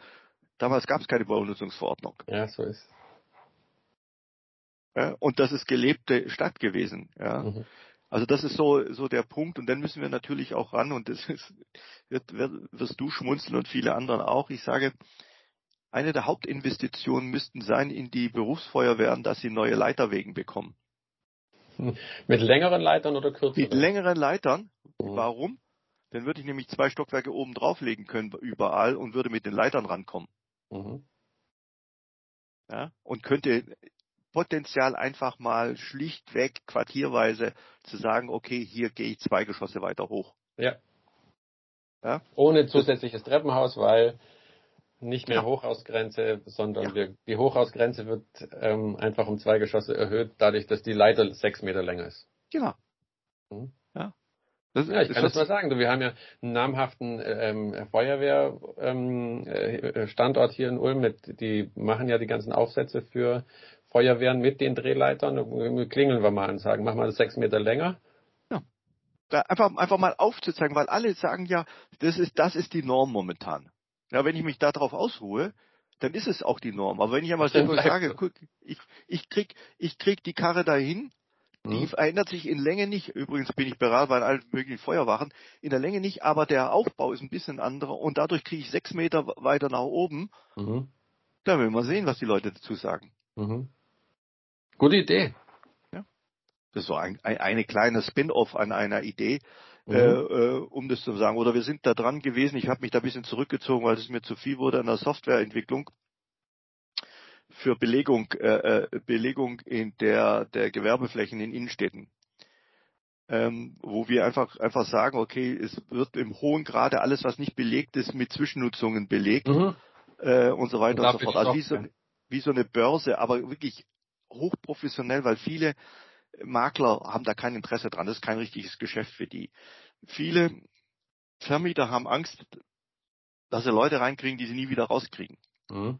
Damals gab es keine Baunutzungsverordnung. Ja, so ist. Ja, und das ist gelebte Stadt gewesen. Ja. Mhm. Also das ist so, so der Punkt. Und dann müssen wir natürlich auch ran, und das ist, wird, wirst du schmunzeln und viele anderen auch. Ich sage, eine der Hauptinvestitionen müssten sein in die Berufsfeuerwehren, dass sie neue Leiterwegen bekommen. Mit längeren Leitern oder kürzeren? Mit längeren Leitern. Mhm. Warum? Dann würde ich nämlich zwei Stockwerke oben drauflegen können überall und würde mit den Leitern rankommen. Mhm. Ja, und könnte Potenzial einfach mal schlichtweg quartierweise zu sagen, okay, hier gehe ich zwei Geschosse weiter hoch. Ja. ja? Ohne zusätzliches Treppenhaus, weil nicht mehr ja. Hochhausgrenze, sondern ja. wir, die Hochhausgrenze wird ähm, einfach um zwei Geschosse erhöht, dadurch, dass die Leiter sechs Meter länger ist. Genau. Mhm. Ja. Das, ja, ich kann das mal sagen. Wir haben ja einen namhaften ähm, Feuerwehrstandort ähm, äh, hier in Ulm. Mit, die machen ja die ganzen Aufsätze für Feuerwehren mit den Drehleitern. Klingeln wir mal und sagen, mach mal das sechs Meter länger. Ja. Einfach, einfach mal aufzuzeigen, weil alle sagen ja, das ist, das ist die Norm momentan. Ja, wenn ich mich darauf ausruhe, dann ist es auch die Norm. Aber wenn ich einmal selber sage, guck, ich, ich krieg, ich krieg die Karre dahin, die mhm. verändert sich in Länge nicht. Übrigens bin ich beraten bei allen möglichen Feuerwachen. In der Länge nicht, aber der Aufbau ist ein bisschen anderer und dadurch kriege ich sechs Meter weiter nach oben. Mhm. Da will man sehen, was die Leute dazu sagen. Mhm. Gute Idee. Ja. Das ist so ein, ein, eine kleine Spin-off an einer Idee, mhm. äh, äh, um das zu sagen. Oder wir sind da dran gewesen. Ich habe mich da ein bisschen zurückgezogen, weil es mir zu viel wurde an der Softwareentwicklung für Belegung, äh, äh, Belegung in der, der Gewerbeflächen in Innenstädten. Ähm, wo wir einfach einfach sagen, okay, es wird im hohen Grade alles, was nicht belegt ist, mit Zwischennutzungen belegt mhm. äh, und so weiter und, und so fort. Also wie so, wie so eine Börse, aber wirklich hochprofessionell, weil viele Makler haben da kein Interesse dran. Das ist kein richtiges Geschäft für die. Viele Vermieter haben Angst, dass sie Leute reinkriegen, die sie nie wieder rauskriegen. Mhm.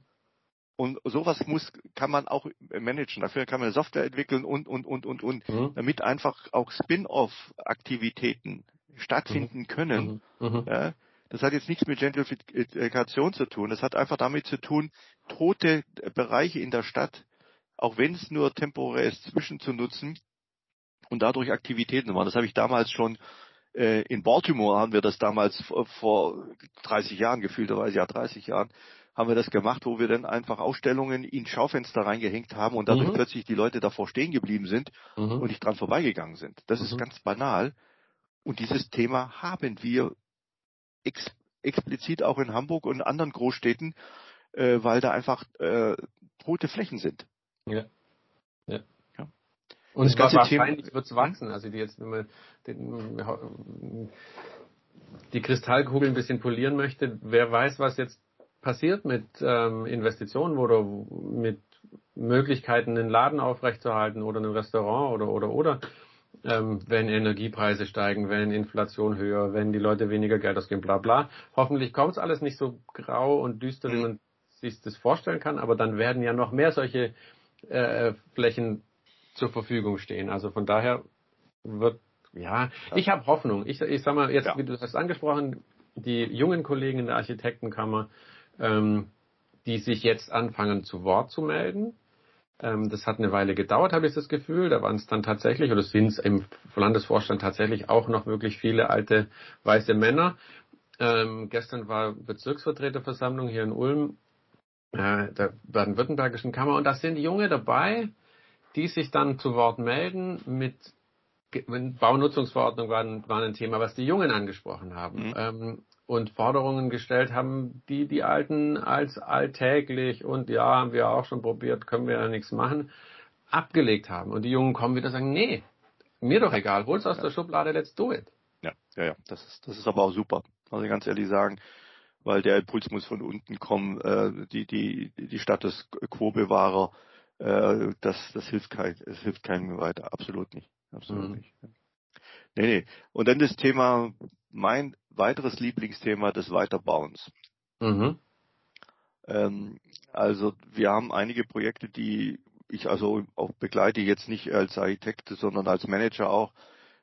Und sowas muss, kann man auch managen. Dafür kann man eine Software entwickeln und, und, und, und, und, mhm. damit einfach auch Spin-off-Aktivitäten stattfinden mhm. können. Mhm. mhm. Ja, das hat jetzt nichts mit Gentrifikation zu tun. Das hat einfach damit zu tun, tote Bereiche in der Stadt, auch wenn es nur temporär ist, zwischenzunutzen und dadurch Aktivitäten machen. Das habe ich damals schon äh, in Baltimore haben wir das damals vor, vor 30 Jahren, gefühlterweise ja 30 Jahren, haben wir das gemacht, wo wir dann einfach Ausstellungen in Schaufenster reingehängt haben und dadurch mhm. plötzlich die Leute davor stehen geblieben sind mhm. und nicht dran vorbeigegangen sind. Das mhm. ist ganz banal. Und dieses Thema haben wir ex explizit auch in Hamburg und anderen Großstädten, äh, weil da einfach äh, tote Flächen sind. Ja. ja. ja. Und das ganze wahrscheinlich wird es wachsen. Also die jetzt, wenn man den, die Kristallkugel ein bisschen polieren möchte, wer weiß, was jetzt passiert mit ähm, Investitionen oder mit Möglichkeiten, einen Laden aufrechtzuerhalten oder ein Restaurant oder oder oder, ähm, wenn Energiepreise steigen, wenn Inflation höher, wenn die Leute weniger Geld ausgeben, bla bla. Hoffentlich kommt es alles nicht so grau und düster, wie mhm. man sich das vorstellen kann, aber dann werden ja noch mehr solche äh, Flächen zur Verfügung stehen. Also von daher wird ja, ich habe Hoffnung. Ich, ich sag mal, jetzt, ja. wie du hast angesprochen, die jungen Kollegen in der Architektenkammer, ähm, die sich jetzt anfangen zu Wort zu melden. Ähm, das hat eine Weile gedauert, habe ich das Gefühl. Da waren es dann tatsächlich, oder sind es im Landesvorstand tatsächlich auch noch wirklich viele alte weiße Männer. Ähm, gestern war Bezirksvertreterversammlung hier in Ulm äh, der baden-württembergischen Kammer. Und da sind Junge dabei, die sich dann zu Wort melden mit Baunutzungsverordnung waren, waren ein Thema, was die Jungen angesprochen haben. Mhm. Ähm, und Forderungen gestellt haben, die die Alten als alltäglich und ja, haben wir auch schon probiert, können wir ja nichts machen, abgelegt haben. Und die Jungen kommen wieder und sagen, nee, mir doch egal, hol's aus ja. der Schublade, let's do it. Ja, ja, ja, das ist, das ist aber auch super. Muss ich ganz ehrlich sagen, weil der Impuls muss von unten kommen, äh, die, die, die Status Quo-Bewahrer, äh, das, das hilft kein, es hilft keinem weiter, absolut nicht, absolut mhm. nicht. Nee, nee. Und dann das Thema, mein weiteres Lieblingsthema des Weiterbauens. Mhm. Ähm, also wir haben einige Projekte, die ich also auch begleite, jetzt nicht als Architekt, sondern als Manager auch,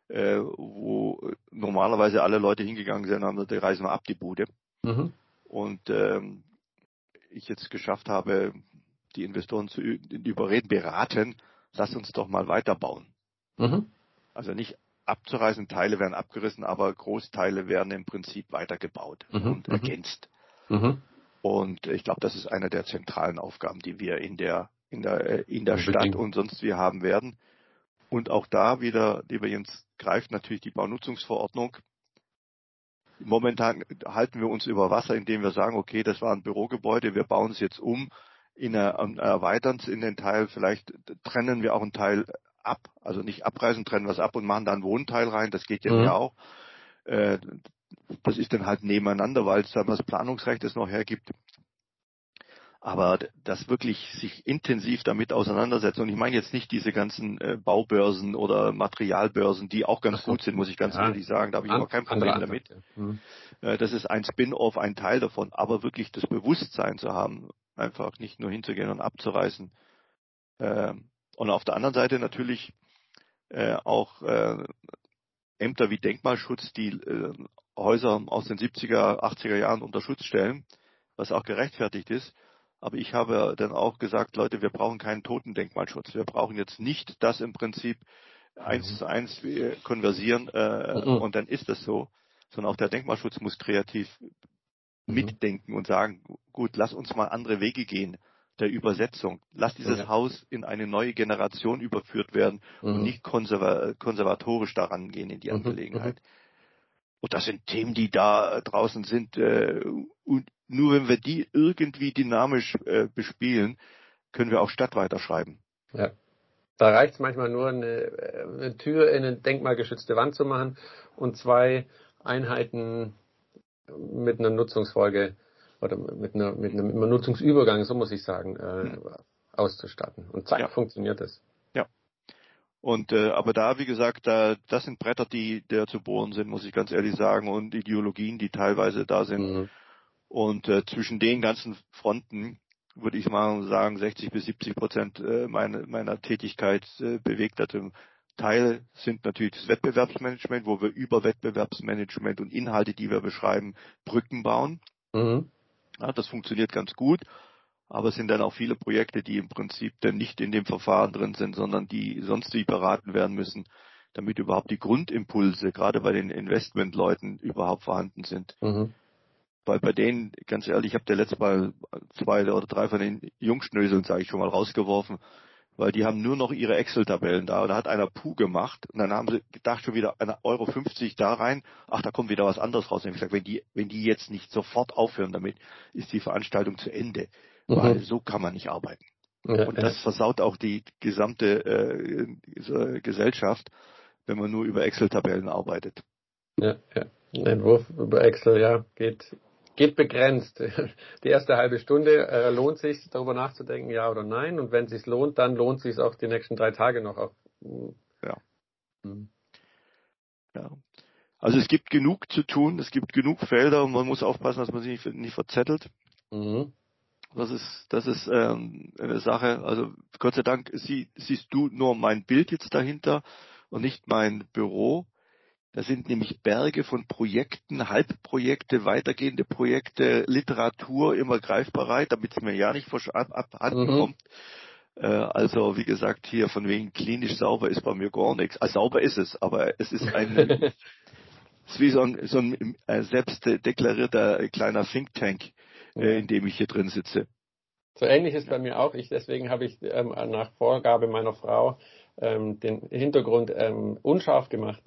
äh, wo normalerweise alle Leute hingegangen sind, haben die reisen wir ab die Bude. Mhm. Und ähm, ich jetzt geschafft habe, die Investoren zu überreden, beraten, lass uns doch mal weiterbauen. Mhm. Also nicht abzureißen, Teile werden abgerissen, aber Großteile werden im Prinzip weitergebaut mhm. und mhm. ergänzt. Mhm. Und ich glaube, das ist eine der zentralen Aufgaben, die wir in der in der äh, in der Stadt und sonst wie haben werden. Und auch da wieder, lieber Jens, greift natürlich die Baunutzungsverordnung. Momentan halten wir uns über Wasser, indem wir sagen, okay, das war ein Bürogebäude, wir bauen es jetzt um, in erweitern es in den Teil, vielleicht trennen wir auch einen Teil ab, also nicht abreißen, trennen was ab und machen da einen Wohnteil rein, das geht ja mhm. auch. Äh, das ist dann halt nebeneinander, weil es dann das Planungsrecht es noch hergibt. Aber das wirklich sich intensiv damit auseinandersetzen, und ich meine jetzt nicht diese ganzen äh, Baubörsen oder Materialbörsen, die auch ganz so. gut sind, muss ich ganz ja. ehrlich sagen, da habe ich An, auch kein Problem damit. Mhm. Äh, das ist ein Spin-off, ein Teil davon, aber wirklich das Bewusstsein zu haben, einfach nicht nur hinzugehen und abzureißen. Äh, und auf der anderen Seite natürlich äh, auch äh, Ämter wie Denkmalschutz, die äh, Häuser aus den 70er, 80er Jahren unter Schutz stellen, was auch gerechtfertigt ist. Aber ich habe dann auch gesagt, Leute, wir brauchen keinen Totendenkmalschutz. Wir brauchen jetzt nicht das im Prinzip eins mhm. zu eins konversieren äh, mhm. und dann ist das so, sondern auch der Denkmalschutz muss kreativ mhm. mitdenken und sagen, gut, lass uns mal andere Wege gehen der Übersetzung. Lass dieses ja. Haus in eine neue Generation überführt werden mhm. und nicht konserva konservatorisch daran gehen in die mhm. Angelegenheit. Und das sind Themen, die da draußen sind. Äh, und nur wenn wir die irgendwie dynamisch äh, bespielen, können wir auch Stadt weiterschreiben. Ja. Da reicht es manchmal nur, eine, äh, eine Tür in eine denkmalgeschützte Wand zu machen und zwei Einheiten mit einer Nutzungsfolge oder mit, einer, mit einem Nutzungsübergang, so muss ich sagen, äh, hm. auszustatten. Und zack, ja. funktioniert es. Und äh, aber da, wie gesagt, da, das sind Bretter, die der zu bohren sind, muss ich ganz ehrlich sagen, und Ideologien, die teilweise da sind. Mhm. Und äh, zwischen den ganzen Fronten würde ich mal sagen, 60 bis 70 Prozent äh, meine, meiner Tätigkeit äh, bewegt hat. Teil sind natürlich das Wettbewerbsmanagement, wo wir über Wettbewerbsmanagement und Inhalte, die wir beschreiben, Brücken bauen. Mhm. Ja, das funktioniert ganz gut, aber es sind dann auch viele Projekte, die im Prinzip dann nicht in dem Verfahren drin sind, sondern die sonst wie beraten werden müssen, damit überhaupt die Grundimpulse, gerade bei den Investmentleuten, überhaupt vorhanden sind. Mhm. Weil bei denen, ganz ehrlich, ich habe der letzte Mal zwei oder drei von den Jungschnöseln, sage ich schon mal, rausgeworfen, weil die haben nur noch ihre Excel-Tabellen da. Und da hat einer Puh gemacht und dann haben sie gedacht schon wieder eine Euro 50 da rein. Ach, da kommt wieder was anderes raus. Und ich gesagt, wenn die, wenn die jetzt nicht sofort aufhören damit, ist die Veranstaltung zu Ende. Mhm. Weil so kann man nicht arbeiten. Ja, und das versaut auch die gesamte äh, Gesellschaft, wenn man nur über Excel-Tabellen arbeitet. Ja, ja. Ein Entwurf über Excel, ja, geht geht begrenzt. Die erste halbe Stunde äh, lohnt sich, darüber nachzudenken, ja oder nein. Und wenn es sich lohnt, dann lohnt sich auch die nächsten drei Tage noch. Auf, ja. Mhm. ja. Also es gibt genug zu tun, es gibt genug Felder und man muss aufpassen, dass man sich nicht, nicht verzettelt. Mhm. Das ist, das ist ähm, eine Sache. Also Gott sei Dank sie, siehst du nur mein Bild jetzt dahinter und nicht mein Büro. Da sind nämlich Berge von Projekten, Halbprojekte, weitergehende Projekte, Literatur immer greifbereit, damit es mir ja nicht abhanden mhm. kommt. Äh, also wie gesagt, hier von wegen klinisch sauber ist bei mir gar nichts. Also sauber ist es, aber es ist ein es ist wie so ein, so ein äh, selbst deklarierter kleiner Think Tank, äh, in dem ich hier drin sitze. So ähnlich ist bei mir auch. Ich, deswegen habe ich ähm, nach Vorgabe meiner Frau ähm, den Hintergrund ähm, unscharf gemacht,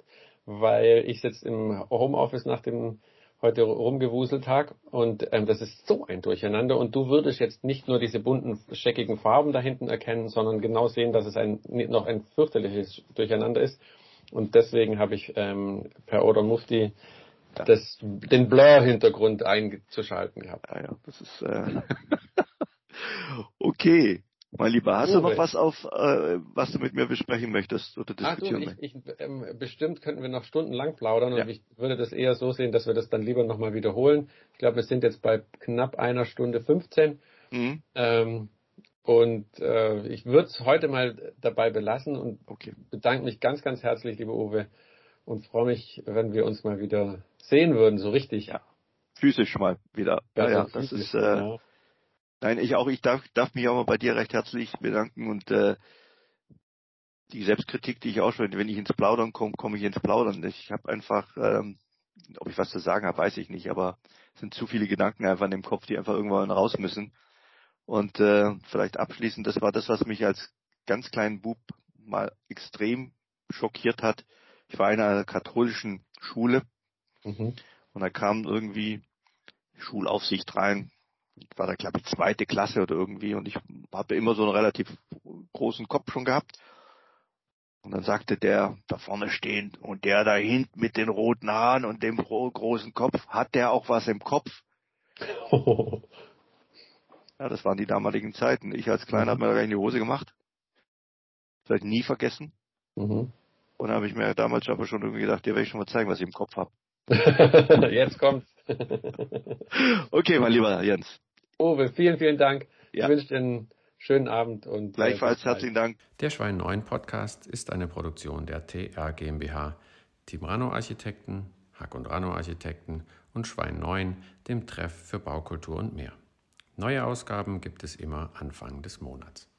weil ich jetzt im Homeoffice nach dem heute rumgewuselt Tag und ähm, das ist so ein Durcheinander und du würdest jetzt nicht nur diese bunten, scheckigen Farben da hinten erkennen, sondern genau sehen, dass es ein, noch ein fürchterliches Durcheinander ist und deswegen habe ich ähm, per Oder Mufti das, den Blur-Hintergrund einzuschalten gehabt. Ja, ja, das ist äh okay. Mein Lieber, hast Uwe. du noch was auf, äh, was du mit mir besprechen möchtest oder diskutieren Ach du, ich, ich, ähm, bestimmt könnten wir noch stundenlang plaudern ja. und ich würde das eher so sehen, dass wir das dann lieber nochmal wiederholen. Ich glaube, wir sind jetzt bei knapp einer Stunde 15. Mhm. Ähm, und äh, ich würde es heute mal dabei belassen und okay. bedanke mich ganz, ganz herzlich, liebe Uwe, und freue mich, wenn wir uns mal wieder sehen würden, so richtig. Ja. Physisch mal wieder. Ja, ja, das ist äh, ja. Nein, ich auch, ich darf, darf mich auch mal bei dir recht herzlich bedanken und äh, die Selbstkritik, die ich auch schon, wenn ich ins Plaudern komme, komme ich ins Plaudern. Ich habe einfach, ähm, ob ich was zu sagen habe, weiß ich nicht, aber es sind zu viele Gedanken einfach in dem Kopf, die einfach irgendwann raus müssen. Und äh, vielleicht abschließend, das war das, was mich als ganz kleinen Bub mal extrem schockiert hat. Ich war in einer katholischen Schule mhm. und da kam irgendwie Schulaufsicht rein, war da glaube ich zweite Klasse oder irgendwie und ich habe immer so einen relativ großen Kopf schon gehabt. Und dann sagte der da vorne stehend und der da hinten mit den roten Haaren und dem großen Kopf, hat der auch was im Kopf? ja, das waren die damaligen Zeiten. Ich als Kleiner mhm. habe mir da gleich in die Hose gemacht. Vielleicht nie vergessen. Mhm. Und da habe ich mir damals aber schon irgendwie gedacht, dir werde ich schon mal zeigen, was ich im Kopf habe. Jetzt kommt's. okay, mein lieber Jens. Uwe, vielen, vielen Dank. Ja. Ich wünsche dir einen schönen Abend und äh, gleichfalls herzlichen Dank. Der Schwein 9 Podcast ist eine Produktion der TR GmbH, Team Rano Architekten, Hack und Rano Architekten und Schwein 9, dem Treff für Baukultur und mehr. Neue Ausgaben gibt es immer Anfang des Monats.